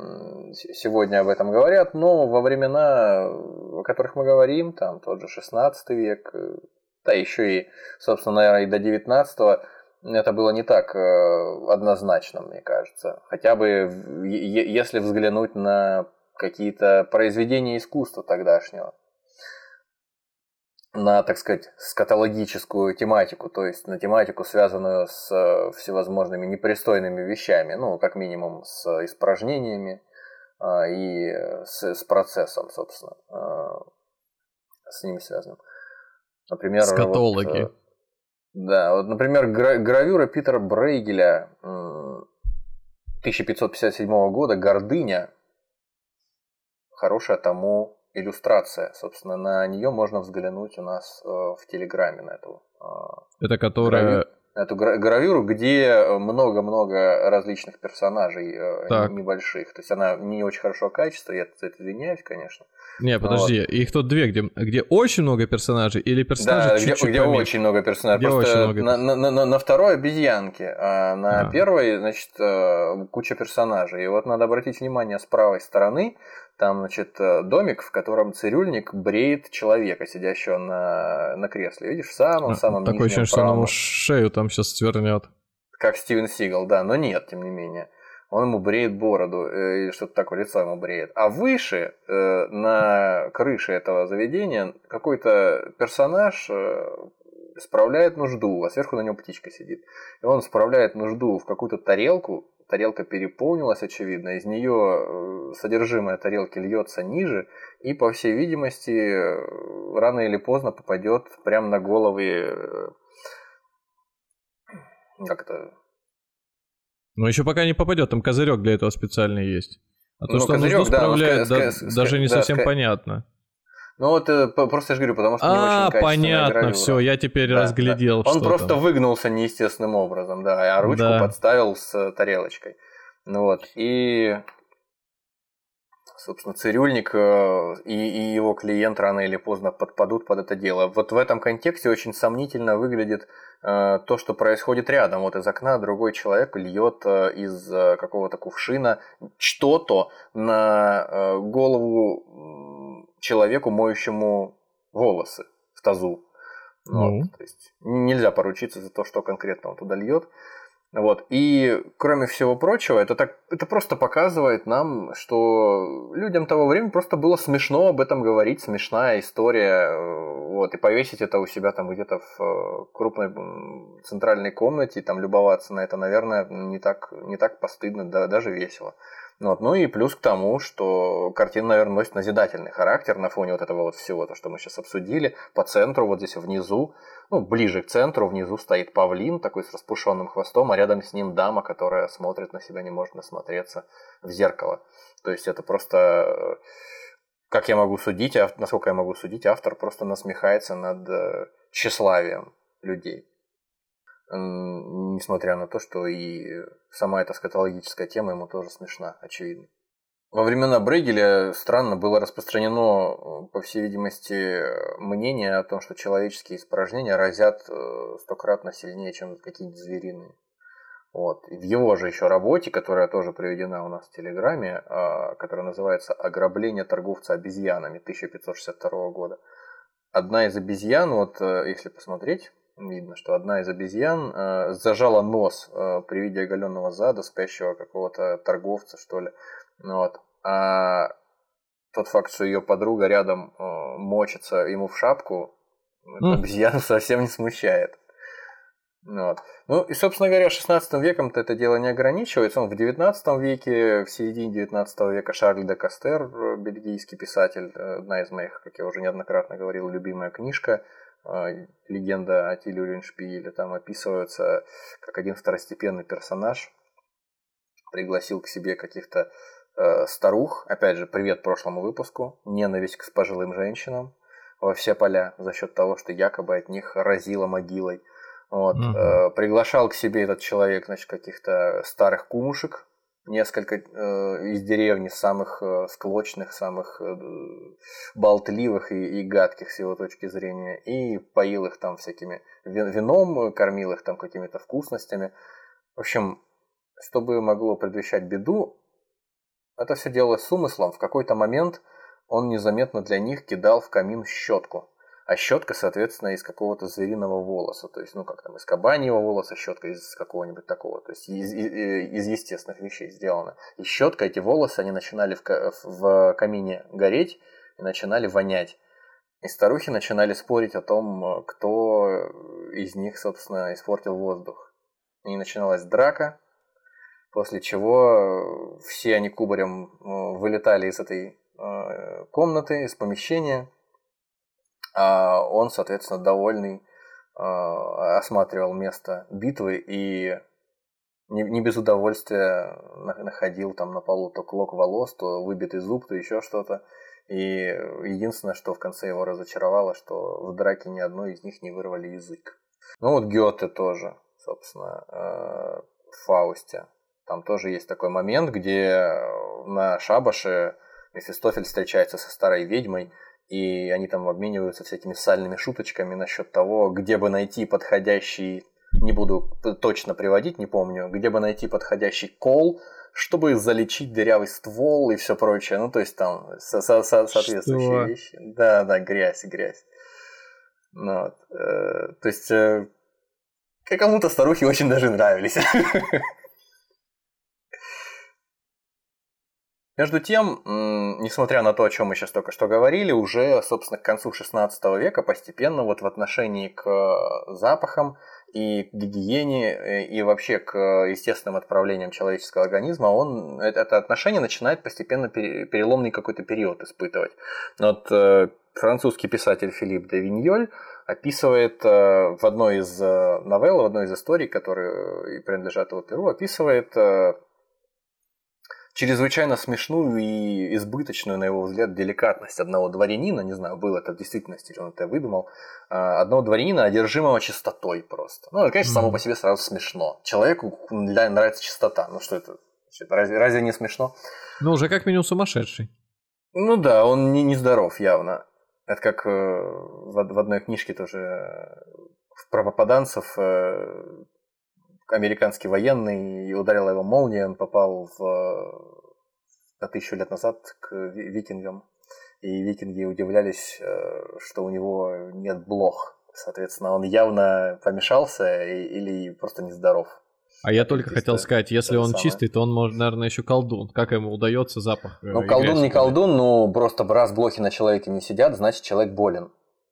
сегодня об этом говорят, но во времена, о которых мы говорим, там тот же 16 век, да еще и, собственно, наверное, и до 19 это было не так э, однозначно, мне кажется. Хотя бы если взглянуть на какие-то произведения искусства тогдашнего на, так сказать, скатологическую тематику, то есть на тематику, связанную с э, всевозможными непристойными вещами, ну, как минимум с испражнениями а, и с, с процессом, собственно. А, с ними связанным. Например, Скатологи. Вот, да, вот, например, гра- гравюра Питера Брейгеля 1557 года «Гордыня» хорошая тому иллюстрация. Собственно, на нее можно взглянуть у нас э, в Телеграме на эту. Э, Это которая... Эту гравюру, где много-много различных персонажей э, так. небольших. То есть она не очень хорошего качества, я за это извиняюсь, конечно. Не, подожди, вот. их тут две, где, где очень много персонажей или персонажей да, чуть-чуть где, где очень много персонажей. Где Просто очень много на, на, на, на второй обезьянке, а на а. первой, значит, э, куча персонажей. И вот надо обратить внимание с правой стороны, там, значит, э, домик, в котором цирюльник бреет человека, сидящего на, на кресле. Видишь, в самом-самом а, Такое ощущение, что он ему шею там сейчас свернет. Как Стивен Сигал, да, но нет, тем не менее он ему бреет бороду, э, и что-то такое, лицо ему бреет. А выше, э, на крыше этого заведения, какой-то персонаж э, справляет нужду, а сверху на нем птичка сидит. И он справляет нужду в какую-то тарелку, тарелка переполнилась, очевидно, из нее содержимое тарелки льется ниже, и, по всей видимости, рано или поздно попадет прямо на головы, как но еще пока не попадет, там козырек для этого специальный есть. А то, ну, что козырек, нужду справляет, да, да, даже не да, совсем ска- понятно. Ну вот э, просто я же говорю, потому что а, не очень понятно, гравюра. все, я теперь да, разглядел. Да. Он просто там. выгнулся неестественным образом, да, а ручку да. подставил с тарелочкой. Ну вот, и собственно, цирюльник э, и, и его клиент рано или поздно подпадут под это дело. Вот в этом контексте очень сомнительно выглядит э, то, что происходит рядом. Вот из окна другой человек льет э, из какого-то кувшина что-то на голову человеку, моющему волосы в тазу. Ну. Вот, то есть нельзя поручиться за то, что конкретно он туда льет. Вот. И, кроме всего прочего, это, так, это просто показывает нам, что людям того времени просто было смешно об этом говорить, смешная история. Вот. И повесить это у себя там где-то в э, крупной центральной комнате, и там любоваться на это, наверное, не так, не так постыдно, да, даже весело. Вот. Ну и плюс к тому, что картина, наверное, носит назидательный характер на фоне вот этого вот всего, то, что мы сейчас обсудили. По центру, вот здесь внизу, ну, ближе к центру, внизу стоит павлин, такой с распушенным хвостом, а рядом с ним дама, которая смотрит на себя, не может насмотреться в зеркало. То есть это просто, как я могу судить, насколько я могу судить, автор просто насмехается над э, тщеславием людей несмотря на то, что и сама эта скатологическая тема ему тоже смешна, очевидно. Во времена Брейгеля странно было распространено, по всей видимости, мнение о том, что человеческие испражнения разят э, стократно сильнее, чем какие-нибудь звериные. Вот. И в его же еще работе, которая тоже приведена у нас в Телеграме, а, которая называется «Ограбление торговца обезьянами» 1562 года, одна из обезьян, вот э, если посмотреть, видно, что одна из обезьян э, зажала нос э, при виде оголенного зада спящего какого-то торговца, что ли. Вот. А тот факт, что ее подруга рядом э, мочится ему в шапку, mm. обезьяну *laughs* совсем не смущает. Вот. Ну и, собственно говоря, 16 веком-то это дело не ограничивается. Он в 19 веке, в середине 19 века Шарль де Кастер, э, бельгийский писатель, э, одна из моих, как я уже неоднократно говорил, любимая книжка – легенда о Тиле Риншпиле, там описывается, как один второстепенный персонаж пригласил к себе каких-то э, старух, опять же, привет прошлому выпуску, ненависть к пожилым женщинам во все поля за счет того, что якобы от них разило могилой. Вот, угу. э, приглашал к себе этот человек, значит, каких-то старых кумушек, несколько э, из деревни самых э, склочных, самых э, болтливых и, и гадких с его точки зрения, и поил их там всякими вином, кормил их там какими-то вкусностями. В общем, чтобы могло предвещать беду, это все делалось с умыслом. В какой-то момент он незаметно для них кидал в камин щетку а щетка, соответственно, из какого-то звериного волоса, то есть, ну, как там, из кабаньего волоса, щетка из какого-нибудь такого, то есть из, из, естественных вещей сделана. И щетка, эти волосы, они начинали в, в камине гореть и начинали вонять. И старухи начинали спорить о том, кто из них, собственно, испортил воздух. И начиналась драка, после чего все они кубарем э, вылетали из этой э, комнаты, из помещения, он, соответственно, довольный а, осматривал место битвы и не, не без удовольствия находил там на полу то клок волос, то выбитый зуб, то еще что-то. И единственное, что в конце его разочаровало, что в драке ни одной из них не вырвали язык. Ну вот Гёте тоже, собственно, э, в Фаусте. Там тоже есть такой момент, где на шабаше Мефистофель встречается со старой ведьмой, и они там обмениваются всякими сальными шуточками насчет того, где бы найти подходящий, не буду точно приводить, не помню, где бы найти подходящий кол, чтобы залечить дырявый ствол и все прочее. Ну, то есть там со со со соответствующие Что? вещи. Да, да, грязь, грязь. Ну, вот. э, то есть э, кому-то старухи очень даже нравились. *laughs* Между тем, несмотря на то, о чем мы сейчас только что говорили, уже, собственно, к концу 16 века постепенно вот в отношении к запахам и к гигиене, э, и вообще к естественным отправлениям человеческого организма, он, это отношение начинает постепенно переломный какой-то период испытывать. Вот э, французский писатель Филипп де Виньоль описывает э, в одной из новелл, в одной из историй, которые принадлежат его перу, описывает чрезвычайно смешную и избыточную, на его взгляд, деликатность одного дворянина, не знаю, был это в действительности, или он это выдумал, а, одного дворянина, одержимого чистотой просто. Ну, это, конечно, само по себе сразу смешно. Человеку нравится чистота. Ну, что это? Разве, разве не смешно? Ну, уже как минимум сумасшедший. Ну да, он не, не здоров явно. Это как э, в, в одной книжке тоже э, про попаданцев э, американский военный, и ударила его молния, он попал в, на тысячу лет назад к викингам. И викинги удивлялись, э, что у него нет блох. Соответственно, он явно помешался или просто нездоров. А я только Чисто хотел сказать, если он самое. чистый, то он, может, наверное, еще колдун. Как ему удается запах? Э, ну, колдун не колдун, но просто раз блохи на человеке не сидят, значит, человек болен.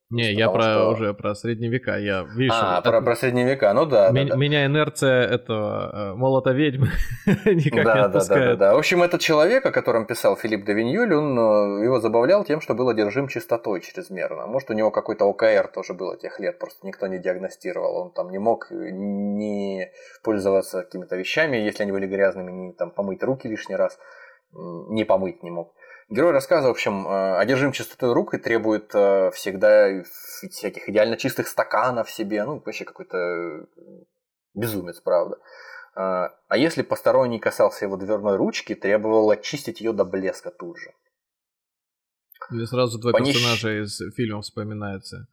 Не, я про что... уже про средние века. Я вижу. А, про, про средние века, ну да. Меня, да, да. меня инерция этого э, молота ведьмы *laughs* никак да, не отпускает. Да, да, да, да. В общем, этот человек, о котором писал Филипп де Виньюль, он э, его забавлял тем, что был одержим чистотой чрезмерно. Может, у него какой-то ОКР тоже было тех лет, просто никто не диагностировал. Он там не мог не пользоваться какими-то вещами, если они были грязными, не там помыть руки лишний раз, не помыть не мог. Герой рассказа, в общем, э, одержим чистотой рук и требует э, всегда всяких идеально чистых стаканов себе. Ну, вообще какой-то безумец, правда. Э, а если посторонний касался его дверной ручки, требовал очистить ее до блеска тут же. Мне сразу два Понищ... персонажа из фильма вспоминаются а,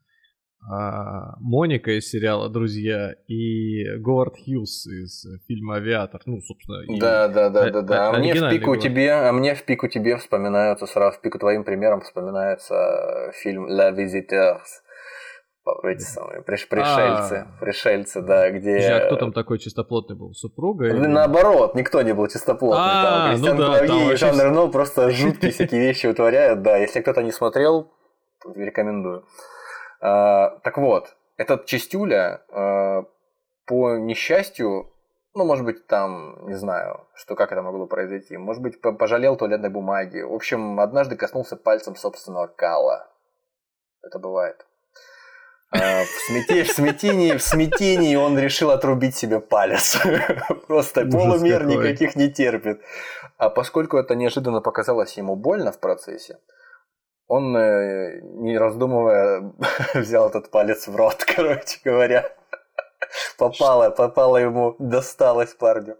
Моника из сериала «Друзья» и Говард Хьюз из фильма «Авиатор». Ну, собственно, да, да, да, да, да. А мне в пику тебе, а мне в пику тебе вспоминаются сразу в пику твоим примером вспоминается фильм «La Visiteurs». Эти самые приш, пришельцы, а, пришельцы, да, где... А кто там такой чистоплотный был? Супруга? Или... Наоборот, никто не был чистоплотный. А, там Кристиан ну да, Клавье и Жан Рено просто жуткие всякие вещи утворяют, да. Если кто-то не смотрел, рекомендую. А, так вот, этот Чистюля а, по несчастью, ну, может быть, там, не знаю, что как это могло произойти, может быть, пожалел туалетной бумаги. В общем, однажды коснулся пальцем собственного кала. Это бывает. А, в, смете, в, смятении, в смятении он решил отрубить себе палец. *laughs* Просто полумер никаких не терпит. А поскольку это неожиданно показалось ему больно в процессе, он, э, не раздумывая, *laughs* взял этот палец в рот, *laughs* короче говоря. Попало, попало ему, досталось парню.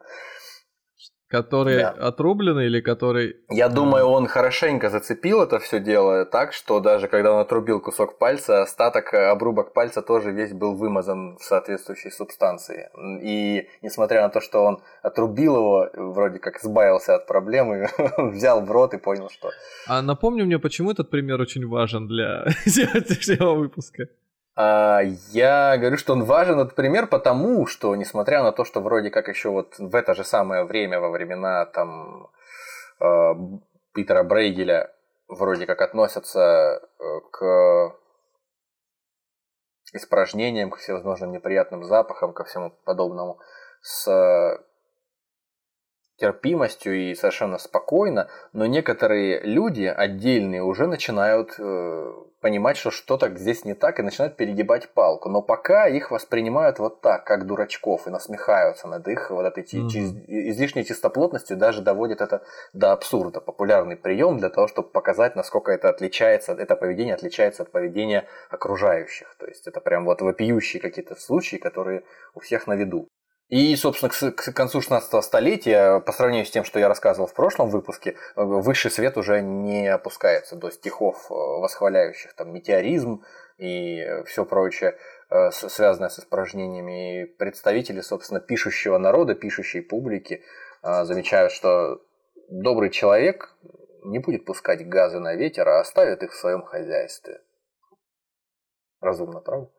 Который да. отрубленный или который... Я думаю, он хорошенько зацепил это все дело так, что даже когда он отрубил кусок пальца, остаток, э, обрубок пальца тоже весь был вымазан в соответствующей субстанции. И несмотря на то, что он отрубил его, вроде как избавился от проблемы, *laughs* взял в рот и понял, что... А напомни мне, почему этот пример очень важен для *laughs* сегодняшнего выпуска? А, я говорю, что он важен, этот пример, потому что, несмотря на то, что вроде как еще вот в это же самое время, во времена там а, Питера Брейгеля, вроде как относятся э, к испражнениям, к всевозможным неприятным запахам, ко всему подобному, с терпимостью и совершенно спокойно, но некоторые люди отдельные уже начинают э, понимать, что что-то здесь не так и начинают перегибать палку. Но пока их воспринимают вот так, как дурачков, и насмехаются над их вот этой mm-hmm. излишней чистоплотностью, даже доводят это до абсурда. Популярный прием для того, чтобы показать, насколько это отличается, это поведение отличается от поведения окружающих. То есть это прям вот вопиющие какие-то случаи, которые у всех на виду. И, собственно, к, концу 16 столетия, по сравнению с тем, что я рассказывал в прошлом выпуске, э, высший свет уже не опускается до стихов, э, восхваляющих там метеоризм и все прочее, э, связанное с испражнениями. И представители, собственно, пишущего народа, пишущей публики замечают, что добрый человек не будет пускать газы на ветер, а оставит их в своем хозяйстве. Разумно, правда?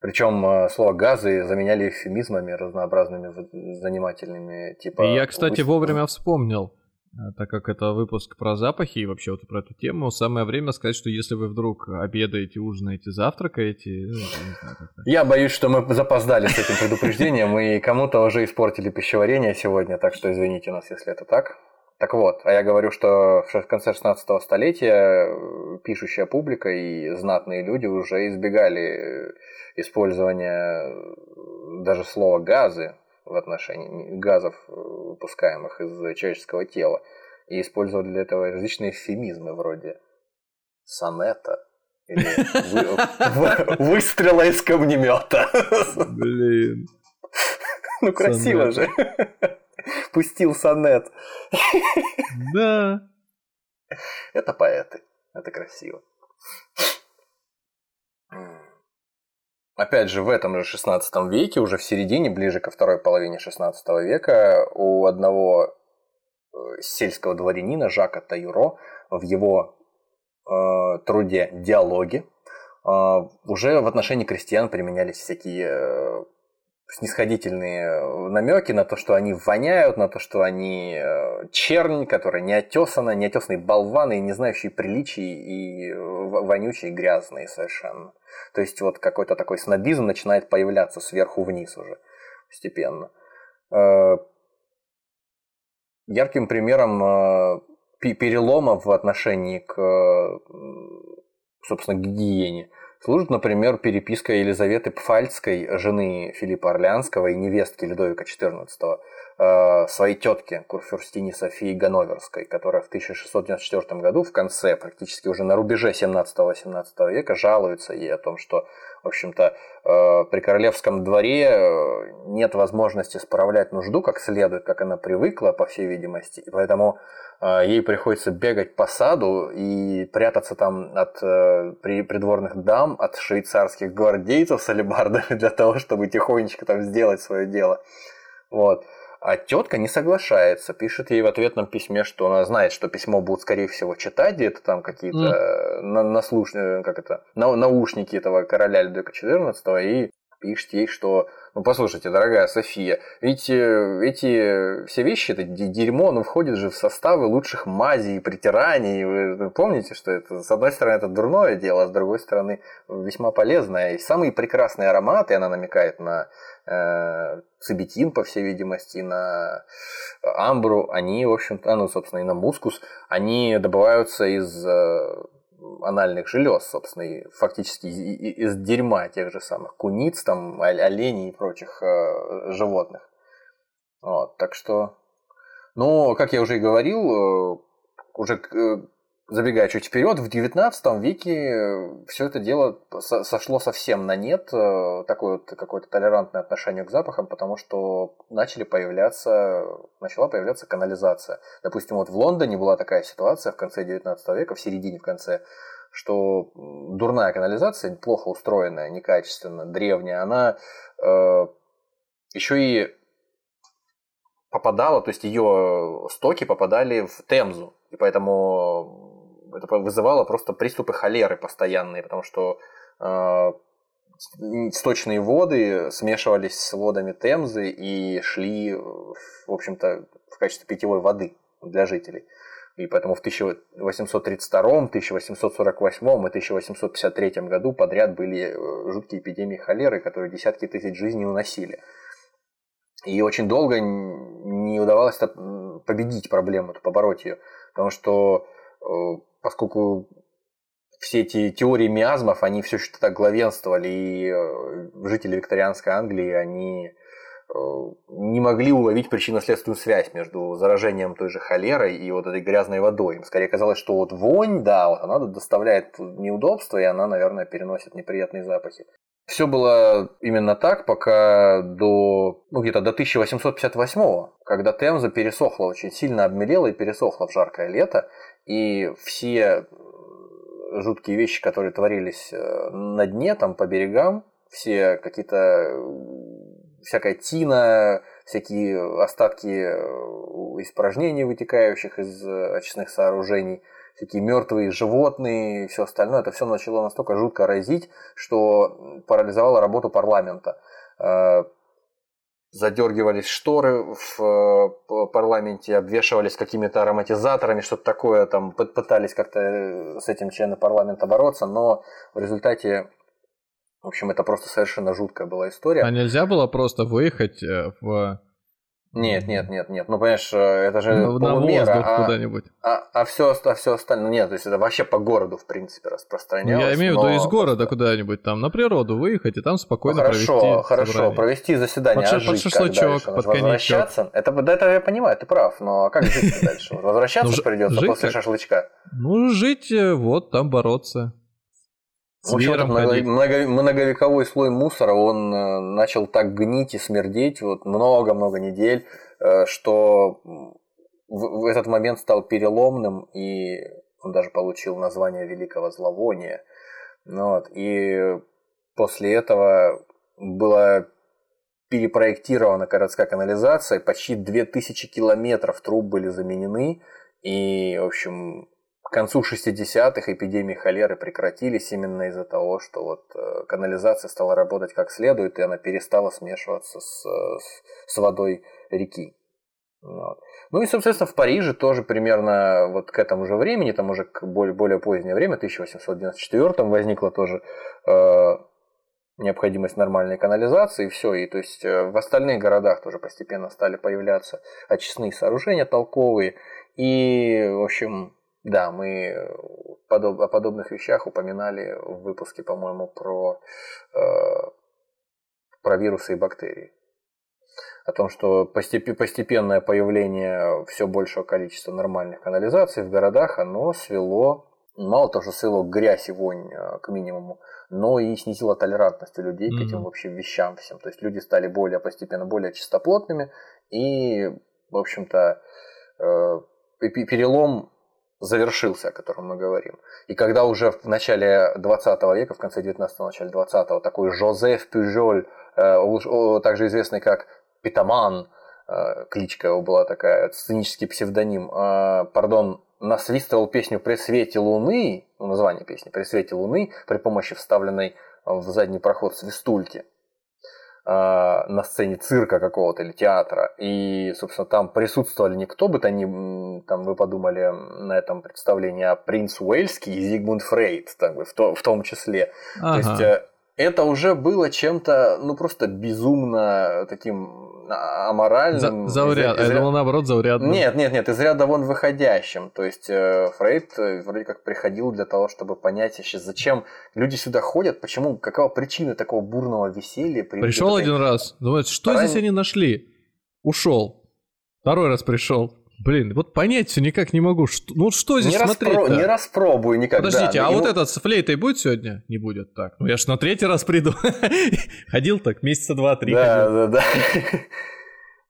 Причем э, слово газы заменяли эвфемизмами разнообразными занимательными. Типа, я, кстати, вовремя вспомнил, э, так как это выпуск про запахи и вообще вот про эту тему, самое время сказать, что если вы вдруг обедаете, ужинаете, завтракаете... Ну, я боюсь, что мы запоздали с этим предупреждением и кому-то уже испортили пищеварение сегодня, так что извините нас, если это так. Так вот, а я говорю, что в конце 16 столетия э, пишущая публика и знатные люди уже избегали использования даже слова газы в отношении газов, э, выпускаемых из человеческого тела, и использовали для этого различные эвфемизмы вроде сонета или *laughs* выстрела из камнемета. Блин. *laughs* Ну красиво же *laughs* *laughs* пустил сонет. Да. Это поэты. Это красиво. Опять же, в этом же 16 веке, уже в середине, ближе ко второй половине 16 века, у одного э, сельского дворянина Жака Таюро в его э, труде «Диалоги» э, уже в отношении крестьян применялись всякие э, снисходительные э, намеки на то, что они воняют, на то, что они э, чернь, которая не отесана, неотесанные болваны, не знающие приличий и э, вонючие, грязные совершенно. То есть вот какой-то такой снобизм начинает появляться сверху вниз уже постепенно. Ярким примером перелома в отношении к, собственно, гигиене – Служит, например, переписка Елизаветы Пфальцкой, жены Филиппа Орлеанского и невестки Людовика XIV, своей тетке, курфюрстине Софии Ганноверской, которая в 1694 году, в конце, практически уже на рубеже 17-18 века, жалуется ей о том, что, в общем-то, э, при королевском дворе э, нет возможности справлять нужду как следует, как она привыкла, по всей видимости, и поэтому ей приходится бегать по саду и прятаться там от э, придворных дам, от швейцарских гвардейцев с алебардами *laughs* для того, чтобы тихонечко там сделать свое дело. Вот. А тетка не соглашается, пишет ей в ответном письме, что она знает, что письмо будут, скорее всего, читать где-то там какие-то mm. на, наслуш... как это, на, наушники этого короля Людовика XIV, и пишет ей, что ну, послушайте, дорогая София, ведь э, эти все вещи, это дерьмо, оно входит же в составы лучших мазей притираний. Вы помните, что это, с одной стороны, это дурное дело, а с другой стороны, весьма полезное. И самые прекрасные ароматы, она намекает на э, цибетин, по всей видимости, на амбру, они, в общем-то, ну, собственно, и на мускус, они добываются из э, анальных желез, собственно, и фактически из, из дерьма тех же самых куниц, там, оленей и прочих э, животных. Вот, так что, ну, как я уже и говорил, э, уже э, забегая чуть вперед, в 19 веке э, все это дело сошло совсем на нет, э, такое вот какое-то толерантное отношение к запахам, потому что начали появляться, начала появляться канализация. Допустим, вот в Лондоне была такая ситуация в конце 19 века, в середине, в конце, что дурная канализация, плохо устроенная, некачественно, древняя, она э, еще и попадала, то есть ее стоки попадали в Темзу, и поэтому это вызывало просто приступы холеры постоянные, потому что э, сточные воды смешивались с водами Темзы и шли, в общем-то, в качестве питьевой воды для жителей. И поэтому в 1832, 1848 и 1853 году подряд были э, жуткие эпидемии холеры, которые десятки тысяч жизней уносили. И очень долго не удавалось победить проблему, побороть ее. Потому что поскольку все эти теории миазмов, они все еще так главенствовали, и жители викторианской Англии, они не могли уловить причинно-следственную связь между заражением той же холерой и вот этой грязной водой. Им скорее казалось, что вот вонь, да, вот она доставляет неудобства, и она, наверное, переносит неприятные запахи. Все было именно так, пока до, ну, где-то до 1858 когда Темза пересохла, очень сильно обмелела и пересохла в жаркое лето, и все жуткие вещи, которые творились э, на дне, там по берегам, все какие-то всякая тина, всякие остатки э, испражнений, вытекающих из э, очистных сооружений, всякие мертвые животные и все остальное, это все начало настолько жутко разить, что парализовало работу парламента. Э, задергивались шторы в парламенте, обвешивались какими-то ароматизаторами, что-то такое, там пытались как-то с этим члены парламента бороться, но в результате в общем, это просто совершенно жуткая была история. А нельзя было просто выехать э, в... Нет, нет, нет, нет. Ну, понимаешь, э, это же на, полумера, на а, куда-нибудь. А, а, все, а все остальное... Нет, то есть это вообще по городу, в принципе, распространялось. Ну, я имею в виду из города куда-нибудь, там, на природу выехать и там спокойно ну, хорошо, провести Хорошо, собрание. провести заседание, под, а под шашлычок, под Возвращаться? Это, да, это я понимаю, ты прав, но а как *laughs* жить дальше? Возвращаться ну, придется после шашлычка? Ну, жить, э, вот, там бороться. В общем, много, много, многовековой слой мусора, он э, начал так гнить и смердеть вот много-много недель, э, что в, в этот момент стал переломным, и он даже получил название Великого Зловония. Ну вот, и после этого была перепроектирована городская канализация, почти 2000 километров труб были заменены, и, в общем, к концу 60-х эпидемии холеры прекратились именно из-за того, что вот э, канализация стала работать как следует, и она перестала смешиваться с, с, с водой реки. Вот. Ну и, собственно, в Париже тоже примерно вот к этому же времени, там уже к более, более позднее время, 1894 возникла тоже э, необходимость нормальной канализации, и все. И то есть э, в остальных городах тоже постепенно стали появляться очистные сооружения толковые. И, в общем, да, мы подоб, о подобных вещах упоминали в выпуске, по-моему, про, э, про вирусы и бактерии. О том, что постепенное появление все большего количества нормальных канализаций в городах, оно свело, мало того, что свело грязь и вонь э, к минимуму, но и снизило толерантность у людей mm-hmm. к этим вообще вещам всем. То есть люди стали более постепенно более чистоплотными и, в общем-то, э, перелом завершился, о котором мы говорим. И когда уже в начале 20 века, в конце 19-го, начале 20-го, такой Жозеф Пюжоль, э, также известный как Питаман, э, кличка его была такая, сценический псевдоним, э, пардон, насвистывал песню «При свете луны», ну, название песни «При свете луны» при помощи вставленной в задний проход свистульки – на сцене цирка какого-то или театра, и, собственно, там присутствовали не кто бы то ни, там вы подумали на этом представлении, а принц Уэльский и Зигмунд Фрейд, так бы, в, то, в том числе. Ага. То есть э, это уже было чем-то, ну, просто безумно таким аморальным. За, зауряд... из, из... Я думал, наоборот, заурядным. Нет, нет, нет, из ряда вон выходящим. То есть э, Фрейд э, вроде как приходил для того, чтобы понять сейчас, зачем люди сюда ходят, почему, какова причина такого бурного веселья. Пришел один раз, думает, что Ран... здесь они нашли? Ушел. Второй раз пришел. Блин, вот понять все никак не могу. Что, ну что здесь не смотреть распро... Не распробую никогда. Подождите, а ему... вот этот с флейтой будет сегодня? Не будет. Так, ну я ж на третий раз приду. *laughs* Ходил так месяца два-три. Да, да, да.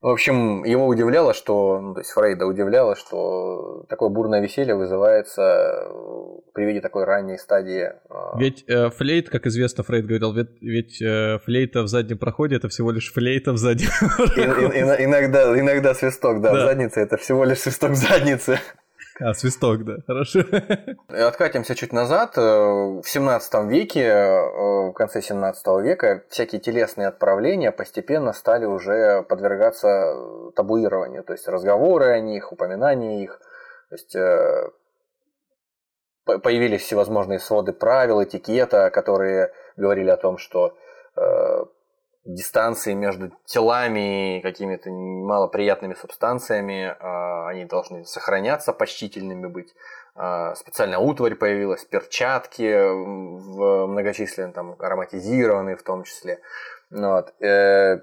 В общем, его удивляло, что, ну, то есть Фрейда удивляло, что такое бурное веселье вызывается э, при виде такой ранней стадии. А, ведь э, флейт, как известно, Фрейд говорил, ведь, ведь э, флейта в заднем проходе это всего лишь флейта в заднем. И, и, иногда, иногда свисток, да, да, в заднице это всего лишь свисток в заднице. А, свисток, да, хорошо. *laughs* Откатимся чуть назад. Э, в 17 веке, э, в конце 17 века, всякие телесные отправления постепенно стали уже подвергаться табуированию. То есть разговоры о них, упоминания их. То есть э, появились всевозможные своды правил, этикета, которые говорили о том, что дистанции между телами и какими-то малоприятными субстанциями, а, они должны сохраняться, почтительными быть. А, специальная утварь появилась, перчатки в многочисленные, там, ароматизированные в том числе. Ну вот. Э,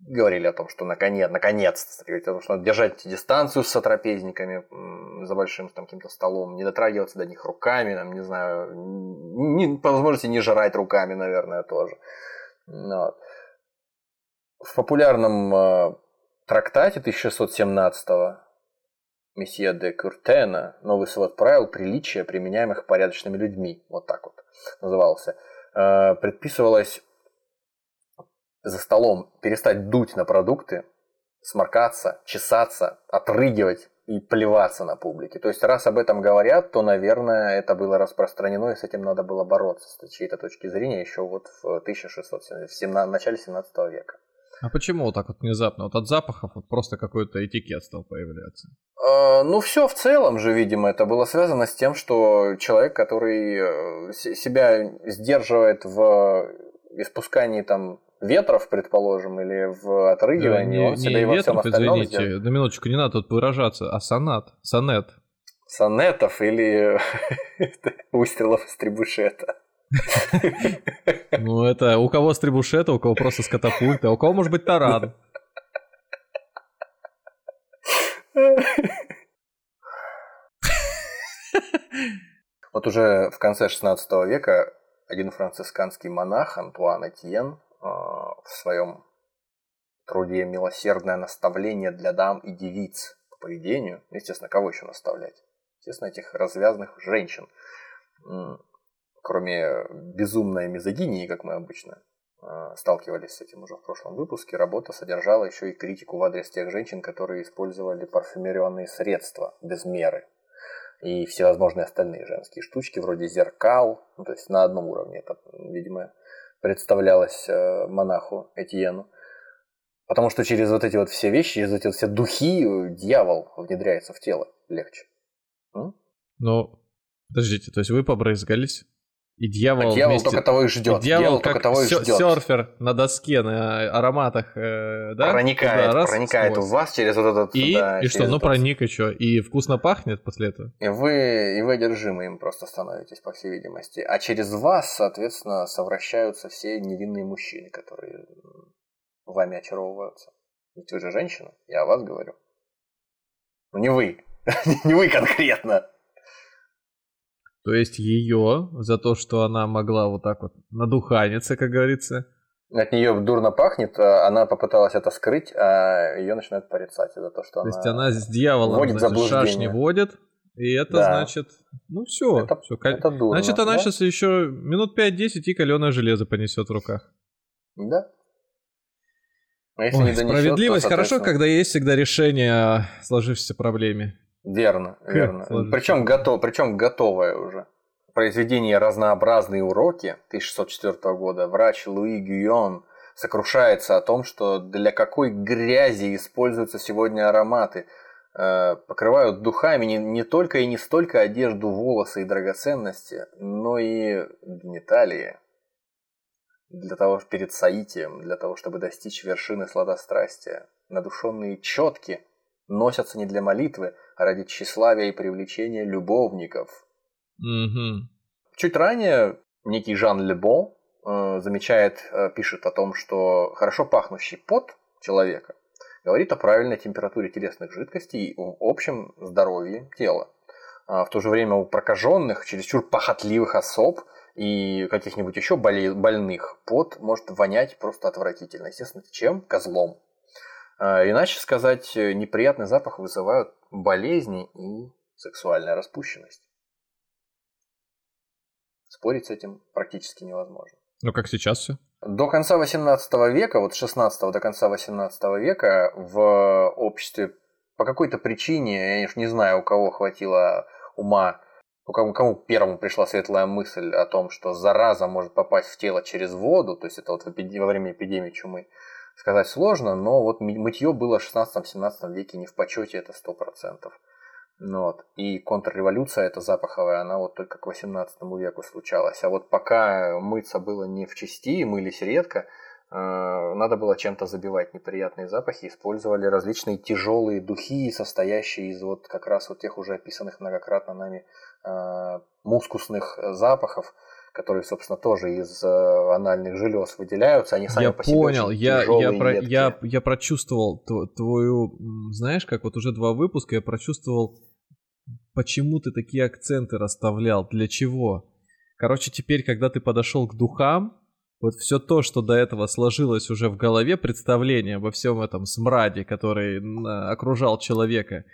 говорили о том, что наконец, о том, что надо держать дистанцию с сотрапезниками за большим там каким-то столом, не дотрагиваться до них руками, там, не знаю, не, по возможности не жрать руками, наверное, тоже. Ну вот. В популярном э, трактате 1617 месье де Кюртена «Новый свод правил приличия, применяемых порядочными людьми», вот так вот назывался, э, предписывалось за столом перестать дуть на продукты, сморкаться, чесаться, отрыгивать и плеваться на публике. То есть, раз об этом говорят, то, наверное, это было распространено, и с этим надо было бороться с чьей-то точки зрения еще вот в 1600, в начале 17 века. А почему вот так вот внезапно? Вот от запахов вот просто какой-то этикет стал появляться? А, ну, все в целом же, видимо, это было связано с тем, что человек, который э, себя сдерживает в испускании там ветров, предположим, или в отрыгивании, не, он себя не и во ветров, всем остальном извините, сделает. на минуточку, не надо тут выражаться, а сонат, сонет. Сонетов или *laughs* выстрелов из требушета. Ну, это у кого с требушета, у кого просто с катапульта, у кого может быть таран. Вот уже в конце 16 века один францисканский монах Антуан Этьен а, в своем труде «Милосердное наставление для дам и девиц по поведению». Естественно, кого еще наставлять? Естественно, этих развязных женщин. Кроме безумной мизогинии, как мы обычно а, сталкивались с этим уже в прошлом выпуске, работа содержала еще и критику в адрес тех женщин, которые использовали парфюмерионные средства без меры и всевозможные остальные женские штучки, вроде зеркал, ну, то есть на одном уровне это, видимо, представлялось э, монаху Этьену. Потому что через вот эти вот все вещи, через эти вот все духи э, дьявол внедряется в тело легче. М? Ну, подождите, то есть вы побрызгались, и дьявол, а дьявол вместе... только того и ждет. И дьявол, дьявол как только того и ждет. серфер на доске, на ароматах, э, да? Проникает, Туда, проникает в вас через вот этот... И, да, и что, ну проник и что? И вкусно пахнет после этого? И вы, и вы одержимы им просто становитесь, по всей видимости. А через вас, соответственно, совращаются все невинные мужчины, которые вами очаровываются. Ведь вы же женщина, я о вас говорю. Ну не вы, *laughs* не вы конкретно. То есть ее за то, что она могла вот так вот надуханиться, как говорится. От нее дурно пахнет, а она попыталась это скрыть, а ее начинают порицать за то, что то она. То есть она с дьяволом значит, шашни водит, и это да. значит, ну все, это, все. Это дурно, значит, она да? сейчас еще минут 5-10 и каленое железо понесет в руках. Да. А если Ой, не донесет, справедливость то, хорошо, когда есть всегда решение сложившейся проблеме. Верно, верно. Причем, готов, причем готовое уже. Произведение «Разнообразные уроки» 1604 года врач Луи Гюйон сокрушается о том, что для какой грязи используются сегодня ароматы. Э, покрывают духами не, не только и не столько одежду, волосы и драгоценности, но и гениталии. Для того, перед соитием, для того, чтобы достичь вершины сладострастия. Надушенные четки носятся не для молитвы, а ради тщеславия и привлечения любовников. Mm-hmm. Чуть ранее некий Жан Лебон э, замечает, э, пишет о том, что хорошо пахнущий пот человека говорит о правильной температуре телесных жидкостей и в общем здоровье тела. А в то же время у прокаженных, чересчур похотливых особ и каких-нибудь еще больных пот может вонять просто отвратительно. Естественно, чем? Козлом. А, иначе сказать, э, неприятный запах вызывают болезни и сексуальная распущенность. Спорить с этим практически невозможно. Ну, как сейчас все? До конца 18 века, вот с 16 до конца 18 века в обществе по какой-то причине, я не знаю, у кого хватило ума, у кого, кому первому пришла светлая мысль о том, что зараза может попасть в тело через воду, то есть это вот во время эпидемии чумы, сказать сложно, но вот мытье было в 16-17 веке не в почете, это 100%. Ну вот. И контрреволюция эта запаховая, она вот только к 18 веку случалась. А вот пока мыться было не в части, мылись редко, надо было чем-то забивать неприятные запахи, использовали различные тяжелые духи, состоящие из вот как раз вот тех уже описанных многократно нами мускусных запахов, которые, собственно, тоже из анальных желез выделяются, они сами я по себе понял, очень я, я, про, едкие. я, я прочувствовал твою, знаешь, как вот уже два выпуска, я прочувствовал, почему ты такие акценты расставлял, для чего. Короче, теперь, когда ты подошел к духам, вот все то, что до этого сложилось уже в голове, представление во всем этом смраде, который окружал человека,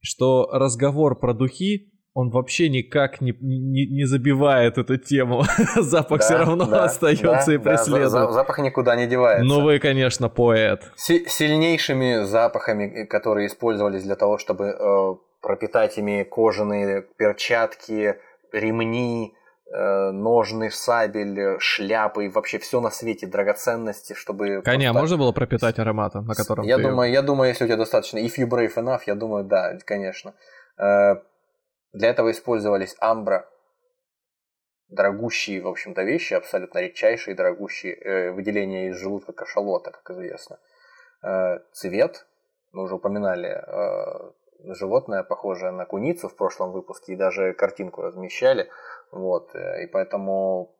что разговор про духи, он вообще никак не, не, не забивает эту тему. *laughs* запах да, все равно да, остается да, и преследует. Да, запах никуда не девается. Ну вы, конечно, поэт. Си- сильнейшими запахами, которые использовались для того, чтобы э, пропитать ими кожаные перчатки, ремни, Э, ножны, сабель, шляпы и вообще все на свете, драгоценности, чтобы... Коня просто... можно было пропитать ароматом, на котором я ты... думаю, я думаю, если у тебя достаточно, if you brave enough, я думаю, да, конечно. Э, для этого использовались амбра, дорогущие, в общем-то, вещи, абсолютно редчайшие, дорогущие, э, выделения из желудка кашалота, как известно. Цвет, мы уже упоминали, животное, похожее на куницу в прошлом выпуске, и даже картинку размещали – вот, э, и поэтому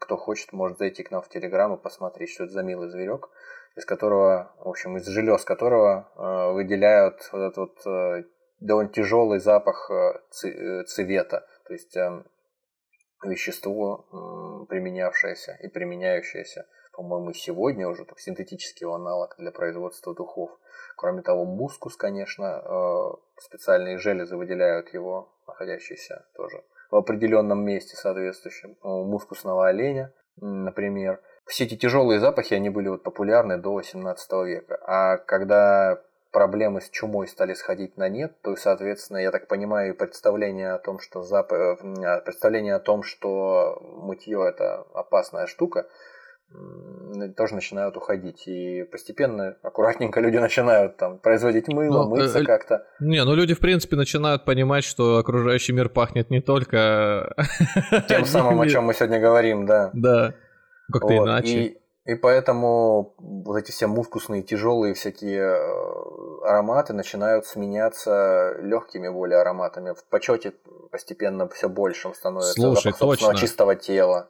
кто хочет, может зайти к нам в Телеграм и посмотреть, что это за милый зверек, из которого, в общем, из желез которого э, выделяют вот этот вот э, довольно тяжелый запах э, э цвета, то есть э, вещество, применявшееся и применяющееся, по-моему, сегодня уже, так синтетический аналог для производства духов. Кроме того, мускус, конечно, э, специальные железы выделяют его, находящиеся тоже в определенном месте соответствующем, мускусного оленя, например. Все эти тяжелые запахи, они были вот популярны до 18 века. А когда проблемы с чумой стали сходить на нет, то, соответственно, я так понимаю, представление о том, что зап... Э, представление о том, что мытье это опасная штука, тоже начинают уходить. И постепенно, аккуратненько люди *laughs* начинают там производить мыло, ну, мыться э, как-то. Не, ну люди, в принципе, начинают понимать, что окружающий мир пахнет не только... Тем самым, о чем мы сегодня говорим, да. Да, как-то вот. иначе. И, и поэтому вот эти все мускусные, тяжелые всякие э, ароматы начинают сменяться легкими более ароматами. В почете постепенно все большим становится Слушай, запах точно. чистого тела.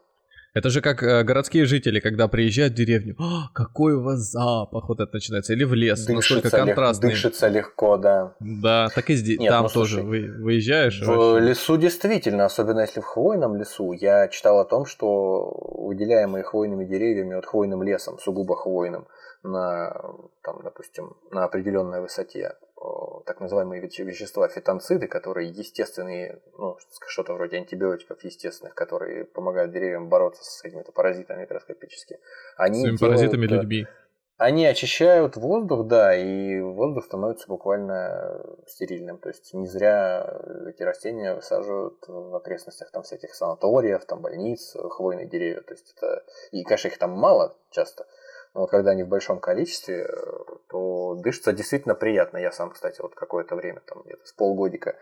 Это же как э, городские жители, когда приезжают в деревню, О, какой у вас запах, вот это начинается, или в лес, дышится насколько контрастный. Лег, дышится легко, да. Да, так и здесь, Нет, там ну, тоже вы, выезжаешь. В вообще. лесу действительно, особенно если в хвойном лесу, я читал о том, что выделяемые хвойными деревьями, вот хвойным лесом, сугубо хвойным, на, там, допустим, на определенной высоте, так называемые вещества фитонциды, которые естественные, ну, что-то вроде антибиотиков естественных, которые помогают деревьям бороться с какими-то паразитами микроскопически. Они Своими делают, паразитами людьми. Они очищают воздух, да, и воздух становится буквально стерильным. То есть не зря эти растения высаживают в окрестностях там всяких санаториев, там больниц, хвойные деревья. То есть это... И, конечно, их там мало часто, но вот когда они в большом количестве, то дышится действительно приятно. Я сам, кстати, вот какое-то время, там где-то с полгодика,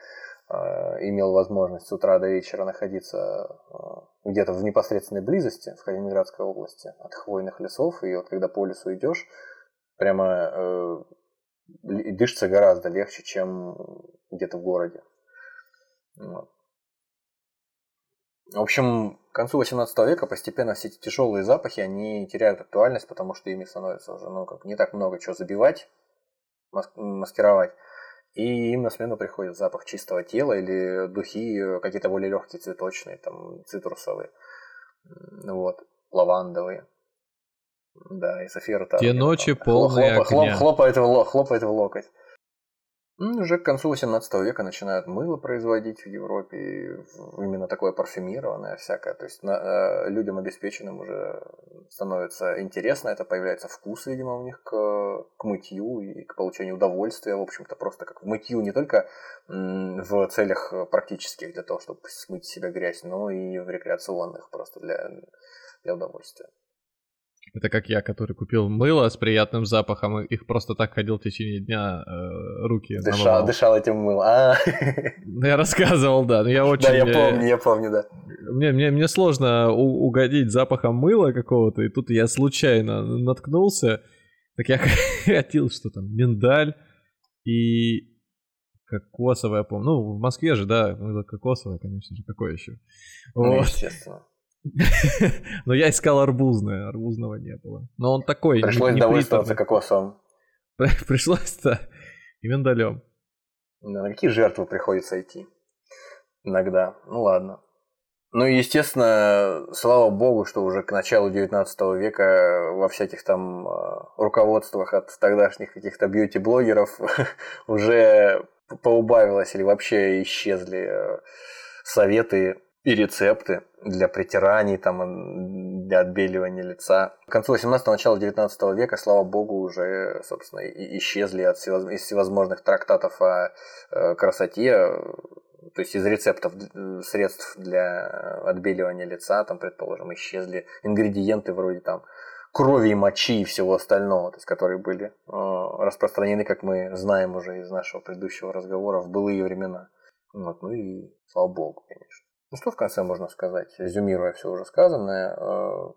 а, имел возможность с утра до вечера находиться а, где-то в непосредственной близости в Калининградской области от хвойных лесов. И вот когда по лесу идешь, прямо э, дышится гораздо легче, чем где-то в городе. Вот. В общем, к концу 18 века постепенно все эти тяжелые запахи, они теряют актуальность, потому что ими становится уже ну, как не так много чего забивать, маскировать. И им на смену приходит запах чистого тела или духи какие-то более легкие, цветочные, там, цитрусовые, вот, лавандовые. Да, и София Те ночи полные хлоп, хлоп, хлопает, в, хлопает в локоть. Уже к концу 18 века начинают мыло производить в Европе, именно такое парфюмированное всякое. То есть на, э, людям обеспеченным уже становится интересно, это появляется вкус, видимо, у них к, к мытью и к получению удовольствия, в общем-то, просто как мытью не только в целях практических, для того, чтобы смыть себя грязь, но и в рекреационных, просто для, для удовольствия. Это как я, который купил мыло с приятным запахом, и их просто так ходил в течение дня, э, руки Дышал, намывал. дышал этим мылом. А, *laughs* Ну, я рассказывал, да, но я очень... да, я э, помню, я помню, да. Мне, мне, мне сложно у- угодить запахом мыла какого-то, и тут я случайно наткнулся. Так я *laughs* хотел, что там, миндаль и кокосовое, я помню. Ну, в Москве же, да, мыло кокосовое, конечно же, какое еще. Ну, Вот. естественно. Но я искал арбузное, арбузного не было. Но он такой, Пришлось довольствоваться кокосом. Пришлось-то и миндалем. Да, На какие жертвы приходится идти? Иногда. Ну ладно. Ну и, естественно, слава богу, что уже к началу 19 века во всяких там э, руководствах от тогдашних каких-то бьюти-блогеров *laughs* уже поубавилось или вообще исчезли э, советы и рецепты для притираний, там, для отбеливания лица. К концу 18 начала 19 века, слава богу, уже, собственно, исчезли от всевоз- из всевозможных трактатов о э, красоте, то есть из рецептов э, средств для отбеливания лица, там, предположим, исчезли ингредиенты вроде там крови и мочи и всего остального, то есть, которые были э, распространены, как мы знаем уже из нашего предыдущего разговора, в былые времена. Вот, ну и слава богу, конечно. Ну что в конце можно сказать, резюмируя все уже сказанное, э,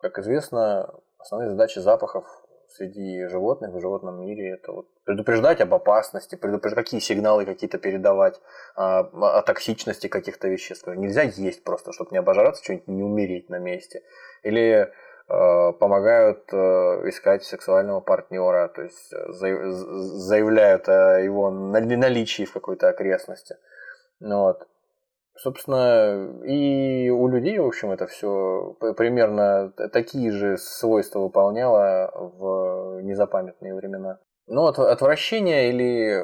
как известно, основные задачи запахов среди животных в животном мире это вот предупреждать об опасности, предупреждать, какие сигналы какие-то передавать, а, о токсичности каких-то веществ. Нельзя есть просто, чтобы не обожраться, что-нибудь не умереть на месте. Или э, помогают э, искать сексуального партнера, то есть заявляют о его нали- наличии в какой-то окрестности. Ну Вот. Собственно, и у людей, в общем, это все примерно такие же свойства выполняло в незапамятные времена. Ну, от- отвращение или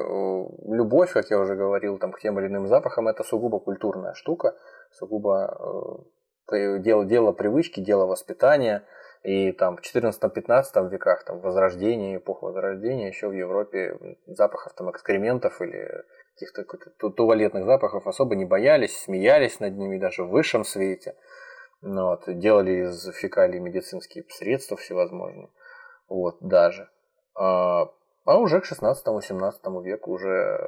любовь, как я уже говорил, там, к тем или иным запахам, это сугубо культурная штука, сугубо э, дело, дело привычки, дело воспитания. И там в 14-15 веках, там, Возрождение, эпоха Возрождения, еще в Европе запахов там экскрементов или каких-то каких-то ту- туалетных запахов особо не боялись, смеялись над ними даже в высшем свете. Ну, вот, делали из фекалий медицинские средства всевозможные. Вот, даже. А, а уже к 16-17 веку уже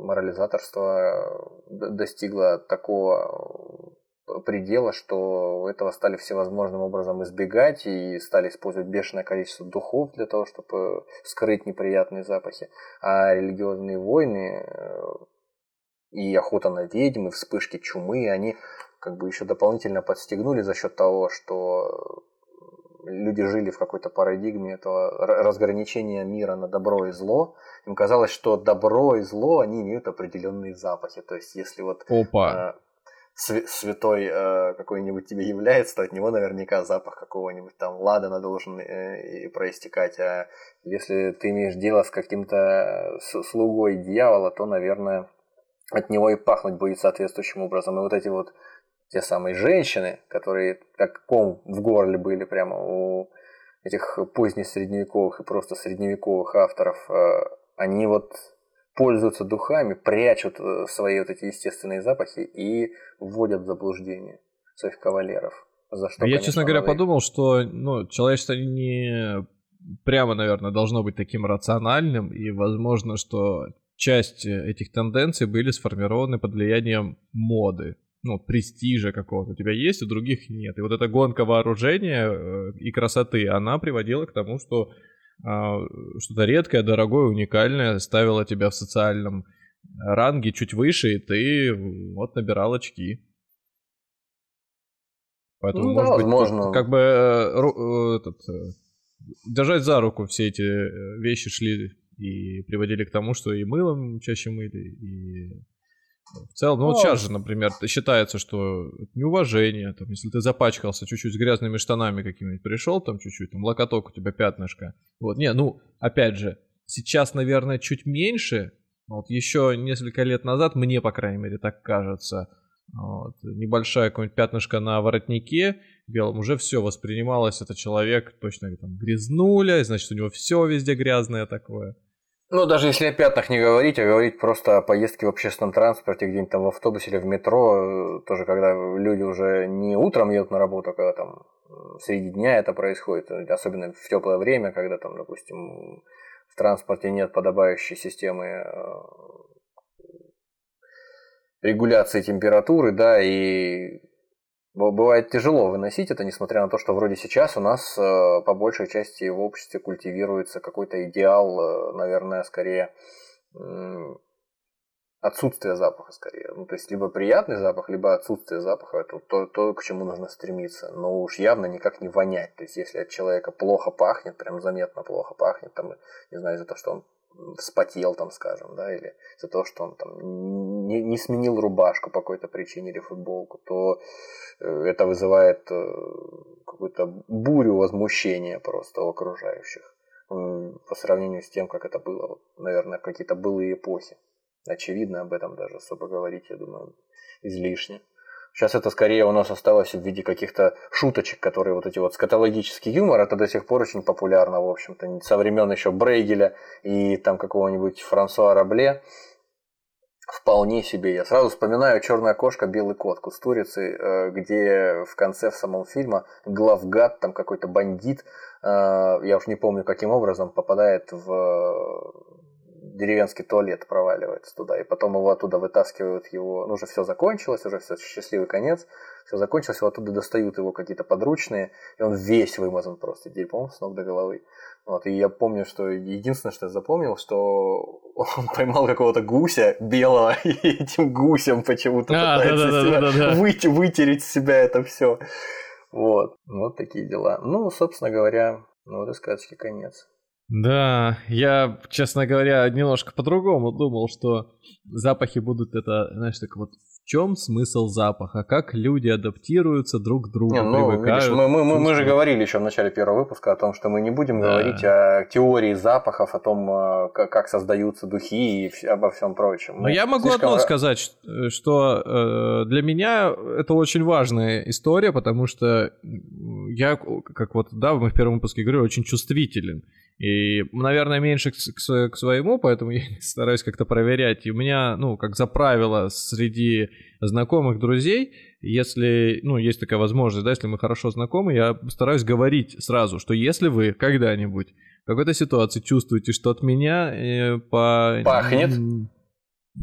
морализаторство достигло такого предела, что этого стали всевозможным образом избегать и стали использовать бешеное количество духов для того, чтобы скрыть неприятные запахи. А религиозные войны э, и охота на ведьм, и вспышки чумы, они как бы еще дополнительно подстегнули за счет того, что люди жили в какой-то парадигме этого разграничения мира на добро и зло. Им казалось, что добро и зло, они имеют определенные запахи. То есть, если вот Опа. Э, св- святой э, какой-нибудь тебе является, то от него наверняка запах какого-нибудь там ладана должен э, и проистекать. А если ты имеешь дело с каким-то с- слугой дьявола, то, наверное, от него и пахнуть будет соответствующим образом. И вот эти вот те самые женщины, которые как ком в горле были прямо у этих позднесредневековых и просто средневековых авторов, э, они вот пользуются духами, прячут э, свои вот эти естественные запахи и вводят в заблуждение своих кавалеров. За что, А я, конечно, честно говоря, их- подумал, что ну, человечество не прямо, наверное, должно быть таким рациональным, и возможно, что часть э, этих тенденций были сформированы под влиянием моды, ну, престижа какого-то. У тебя есть, у других нет. И вот эта гонка вооружения э, и красоты, она приводила к тому, что что-то редкое, дорогое, уникальное ставило тебя в социальном ранге чуть выше, и ты вот набирал очки. Поэтому, Ну да, может быть, возможно. как бы э, э, этот, э, держать за руку все эти вещи шли и приводили к тому, что и мылом чаще мыли, и в целом, ну вот Ну, сейчас же, например, считается, что это неуважение, там, если ты запачкался чуть-чуть с грязными штанами какими-нибудь, пришел там чуть-чуть, там локоток у тебя пятнышко, вот, не, ну, опять же, сейчас, наверное, чуть меньше, вот еще несколько лет назад, мне, по крайней мере, так кажется, вот, небольшая какое-нибудь пятнышко на воротнике белом, уже все воспринималось, это человек точно там грязнуля, значит, у него все везде грязное такое. Ну, даже если о пятнах не говорить, а говорить просто о поездке в общественном транспорте, где-нибудь там в автобусе или в метро, э, тоже когда люди уже не утром едут на работу, а когда там среди дня это происходит, особенно в теплое время, когда там, допустим, в транспорте нет подобающей системы э, регуляции температуры, да, и бывает тяжело выносить это, несмотря на то, что вроде сейчас у нас э, по большей части в обществе культивируется какой-то идеал, э, наверное, скорее отсутствие запаха скорее. Ну, то есть либо приятный запах, либо отсутствие запаха. Это то, то, к чему нужно стремиться. Но уж явно никак не вонять. То есть если от человека плохо пахнет, прям заметно плохо пахнет, там, не знаю, из-за того, что он вспотел, там, скажем, да, или из-за того, что он там не, не сменил рубашку по какой-то причине или футболку, то э, это вызывает э, какую-то бурю возмущения просто у окружающих по сравнению с тем, как это было, наверное, какие-то былые эпохи. Очевидно, об этом даже особо говорить, я думаю, излишне. Сейчас это скорее у нас осталось в виде каких-то шуточек, которые вот эти вот скатологический юмор, это до сих пор очень популярно, в общем-то, со времен еще Брейгеля и там какого-нибудь Франсуа Рабле. Вполне себе. Я сразу вспоминаю «Черная кошка, белый кот» Кустурицы, э, где в конце в самом фильма главгад, там какой-то бандит, э, я уж не помню каким образом, попадает в деревенский туалет проваливается туда, и потом его оттуда вытаскивают его, ну уже все закончилось, уже все счастливый конец, все закончилось, его оттуда достают его какие-то подручные, и он весь вымазан просто дерьмом с ног до головы. Вот, и я помню, что единственное, что я запомнил, что он *laughs* поймал какого-то гуся белого, *laughs* и этим гусем почему-то а, пытается да, да, да, да, да. Выте, вытереть с себя это все. Вот, вот такие дела. Ну, собственно говоря, ну вот и сказочки конец. Да, я, честно говоря, немножко по-другому думал, что запахи будут это, знаешь, так вот, в чем смысл запаха, как люди адаптируются друг к другу, не, ну, привыкают. Видишь, мы, мы, мы, мы же говорили еще в начале первого выпуска о том, что мы не будем да. говорить о теории запахов, о том, э, как создаются духи и обо всем прочем. Но мы я могу слишком... одно сказать, что э, для меня это очень важная история, потому что я, как вот, да, мы в первом выпуске говорили, очень чувствителен. И, наверное, меньше к, к, к своему, поэтому *laughs* я стараюсь как-то проверять. И у меня, ну, как за правило, среди знакомых друзей, если, ну, есть такая возможность, да, если мы хорошо знакомы, я стараюсь говорить сразу, что если вы когда-нибудь в какой-то ситуации чувствуете, что от меня э, по... Пахнет.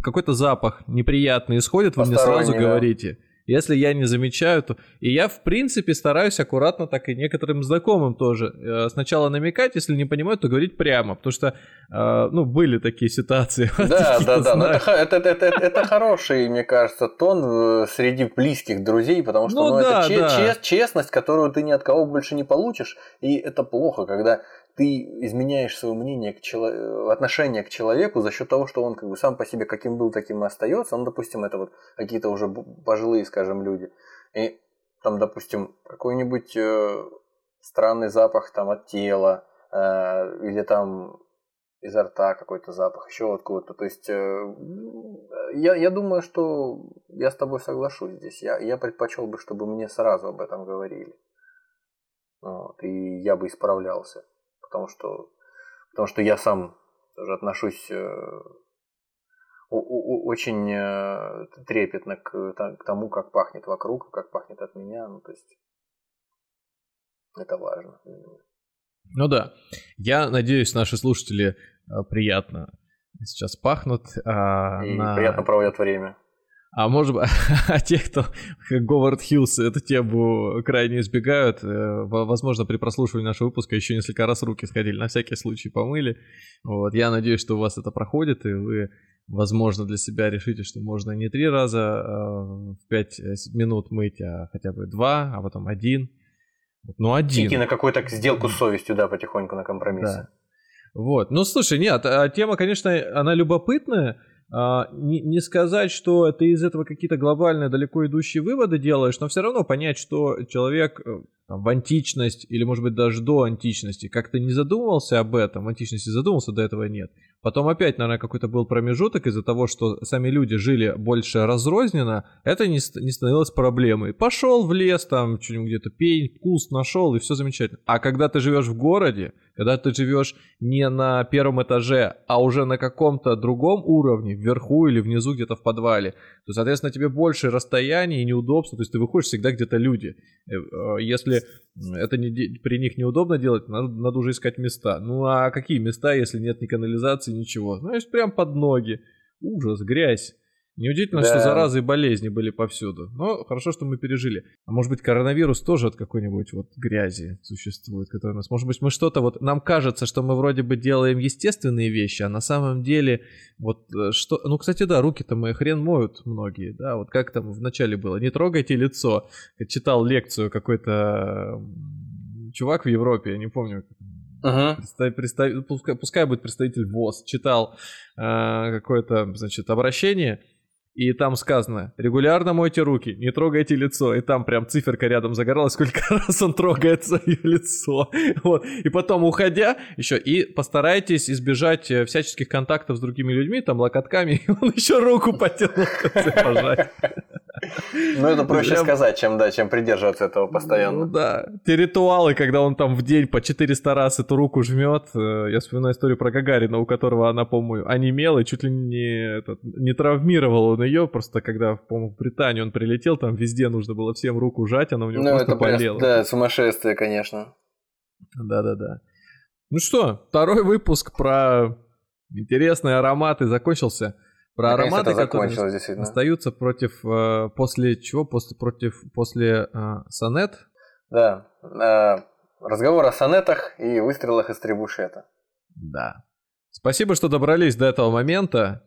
Какой-то запах неприятный исходит, вы мне сразу да. говорите. Если я не замечаю, то... И я, в принципе, стараюсь аккуратно так и некоторым знакомым тоже э, сначала намекать, если не понимают, то говорить прямо, потому что, э, ну, были такие ситуации. *laughs* Да, да, да, но это, это, это, это, это хороший, мне кажется, тон э, среди близких друзей, потому что ну, ну, да, это че- да. Чест, честность, которую ты ни от кого больше не получишь, и это плохо, когда ты изменяешь свое мнение к чело... отношение к человеку за счет того, что он как бы сам по себе каким был, таким и остается. Ну, допустим, это вот какие-то уже пожилые, скажем, люди. И там, допустим, какой-нибудь э, странный запах там от тела, э, или там изо рта какой-то запах, еще откуда-то. То есть э, я, я думаю, что я с тобой соглашусь здесь. Я, я предпочел бы, чтобы мне сразу об этом говорили. Вот, и я бы исправлялся потому что, потому что я сам тоже отношусь э, очень э, трепетно к, тому, как пахнет вокруг, как пахнет от меня. Ну, то есть это важно. Ну да. Я надеюсь, наши слушатели э, приятно сейчас пахнут. А, И на... приятно проводят время. А может быть, *laughs* а те, кто Говард Хьюз эту тему крайне избегают, э, возможно, при прослушивании нашего выпуска еще несколько раз руки сходили, на всякий случай помыли. Вот. Я надеюсь, что у вас это проходит, и вы, возможно, для себя решите, что можно не три раза а в пять э, минут мыть, а хотя бы два, а потом один. Ну, один. Идти на какую-то сделку с совестью, да, потихоньку на компромисс. Да. Вот. Ну, слушай, нет, а тема, конечно, она любопытная, не, не сказать, что ты из этого какие-то глобальные далеко идущие выводы делаешь, но все равно понять, что человек э, там, в античность или, может быть, даже до античности как-то не задумывался об этом, в античности задумался, до этого нет. Потом опять, наверное, какой-то был промежуток из-за того, что сами люди жили больше разрозненно, это не, не становилось проблемой. Пошел в лес, там, что-нибудь где-то пень, куст нашел, и все замечательно. А когда ты живешь в городе, когда ты живешь не на первом этаже, а уже на каком-то другом уровне, вверху или внизу где-то в подвале, то, соответственно, тебе больше расстояние и неудобства, то есть ты выходишь всегда где-то люди. Э, э, если это не, при них неудобно делать, надо, надо уже искать места. Ну а какие места, если нет ни канализации, ничего? Значит, прям под ноги. Ужас, грязь. Неудивительно, да. что заразы и болезни были повсюду. Но хорошо, что мы пережили. А может быть, коронавирус тоже от какой-нибудь вот грязи существует, который у нас... Может быть, мы что-то вот... Нам кажется, что мы вроде бы делаем естественные вещи, а на самом деле вот э, что... Ну, кстати, да, руки-то мы хрен моют многие, да, вот как там в начале было. Не трогайте лицо. Я читал лекцию какой-то чувак в Европе, я не помню, Uh-huh. Представь, представь, пускай, пускай будет представитель ВОЗ, читал э, какое-то, значит, обращение, и там сказано, регулярно мойте руки, не трогайте лицо. И там прям циферка рядом загоралась, сколько *laughs* раз он трогает свое лицо. Вот. И потом, уходя, еще и постарайтесь избежать э, всяческих контактов с другими людьми, там, локотками. *laughs* И он еще руку потянул пожать. Ну, это проще сказать, чем, да, чем придерживаться этого постоянно. Ну, да. Те ритуалы, когда он там в день по 400 раз эту руку жмет. Э, я вспоминаю историю про Гагарина, у которого она, по-моему, онемела и чуть ли не, этот, не травмировала он ее. Просто когда, по-моему, в Британию он прилетел, там везде нужно было всем руку жать, она у него ну, просто это болела. да, сумасшествие, конечно. Да-да-да. Ну что, второй выпуск про интересные ароматы закончился. Про ароматы, которые остаются против э, после чего? После против после э, сонет? Да. Э, разговор о сонетах и выстрелах из требушета. Да. Спасибо, что добрались до этого момента.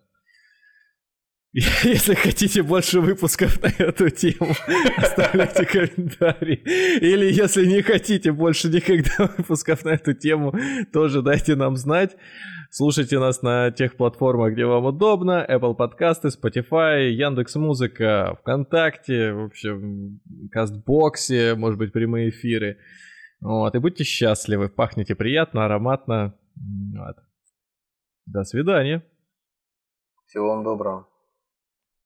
*laughs* Если хотите больше выпусков на эту тему, *laughs* оставляйте комментарии. Или если не хотите больше никогда *laughs* выпусков на эту тему, тоже дайте нам знать. Слушайте нас на тех платформах, где вам удобно. Apple подкасты, Spotify, Яндекс Музыка, ВКонтакте, в общем, Кастбоксе, может быть, прямые эфиры. Вот, и будьте счастливы, пахнете приятно, ароматно. Вот. До свидания. Всего вам доброго.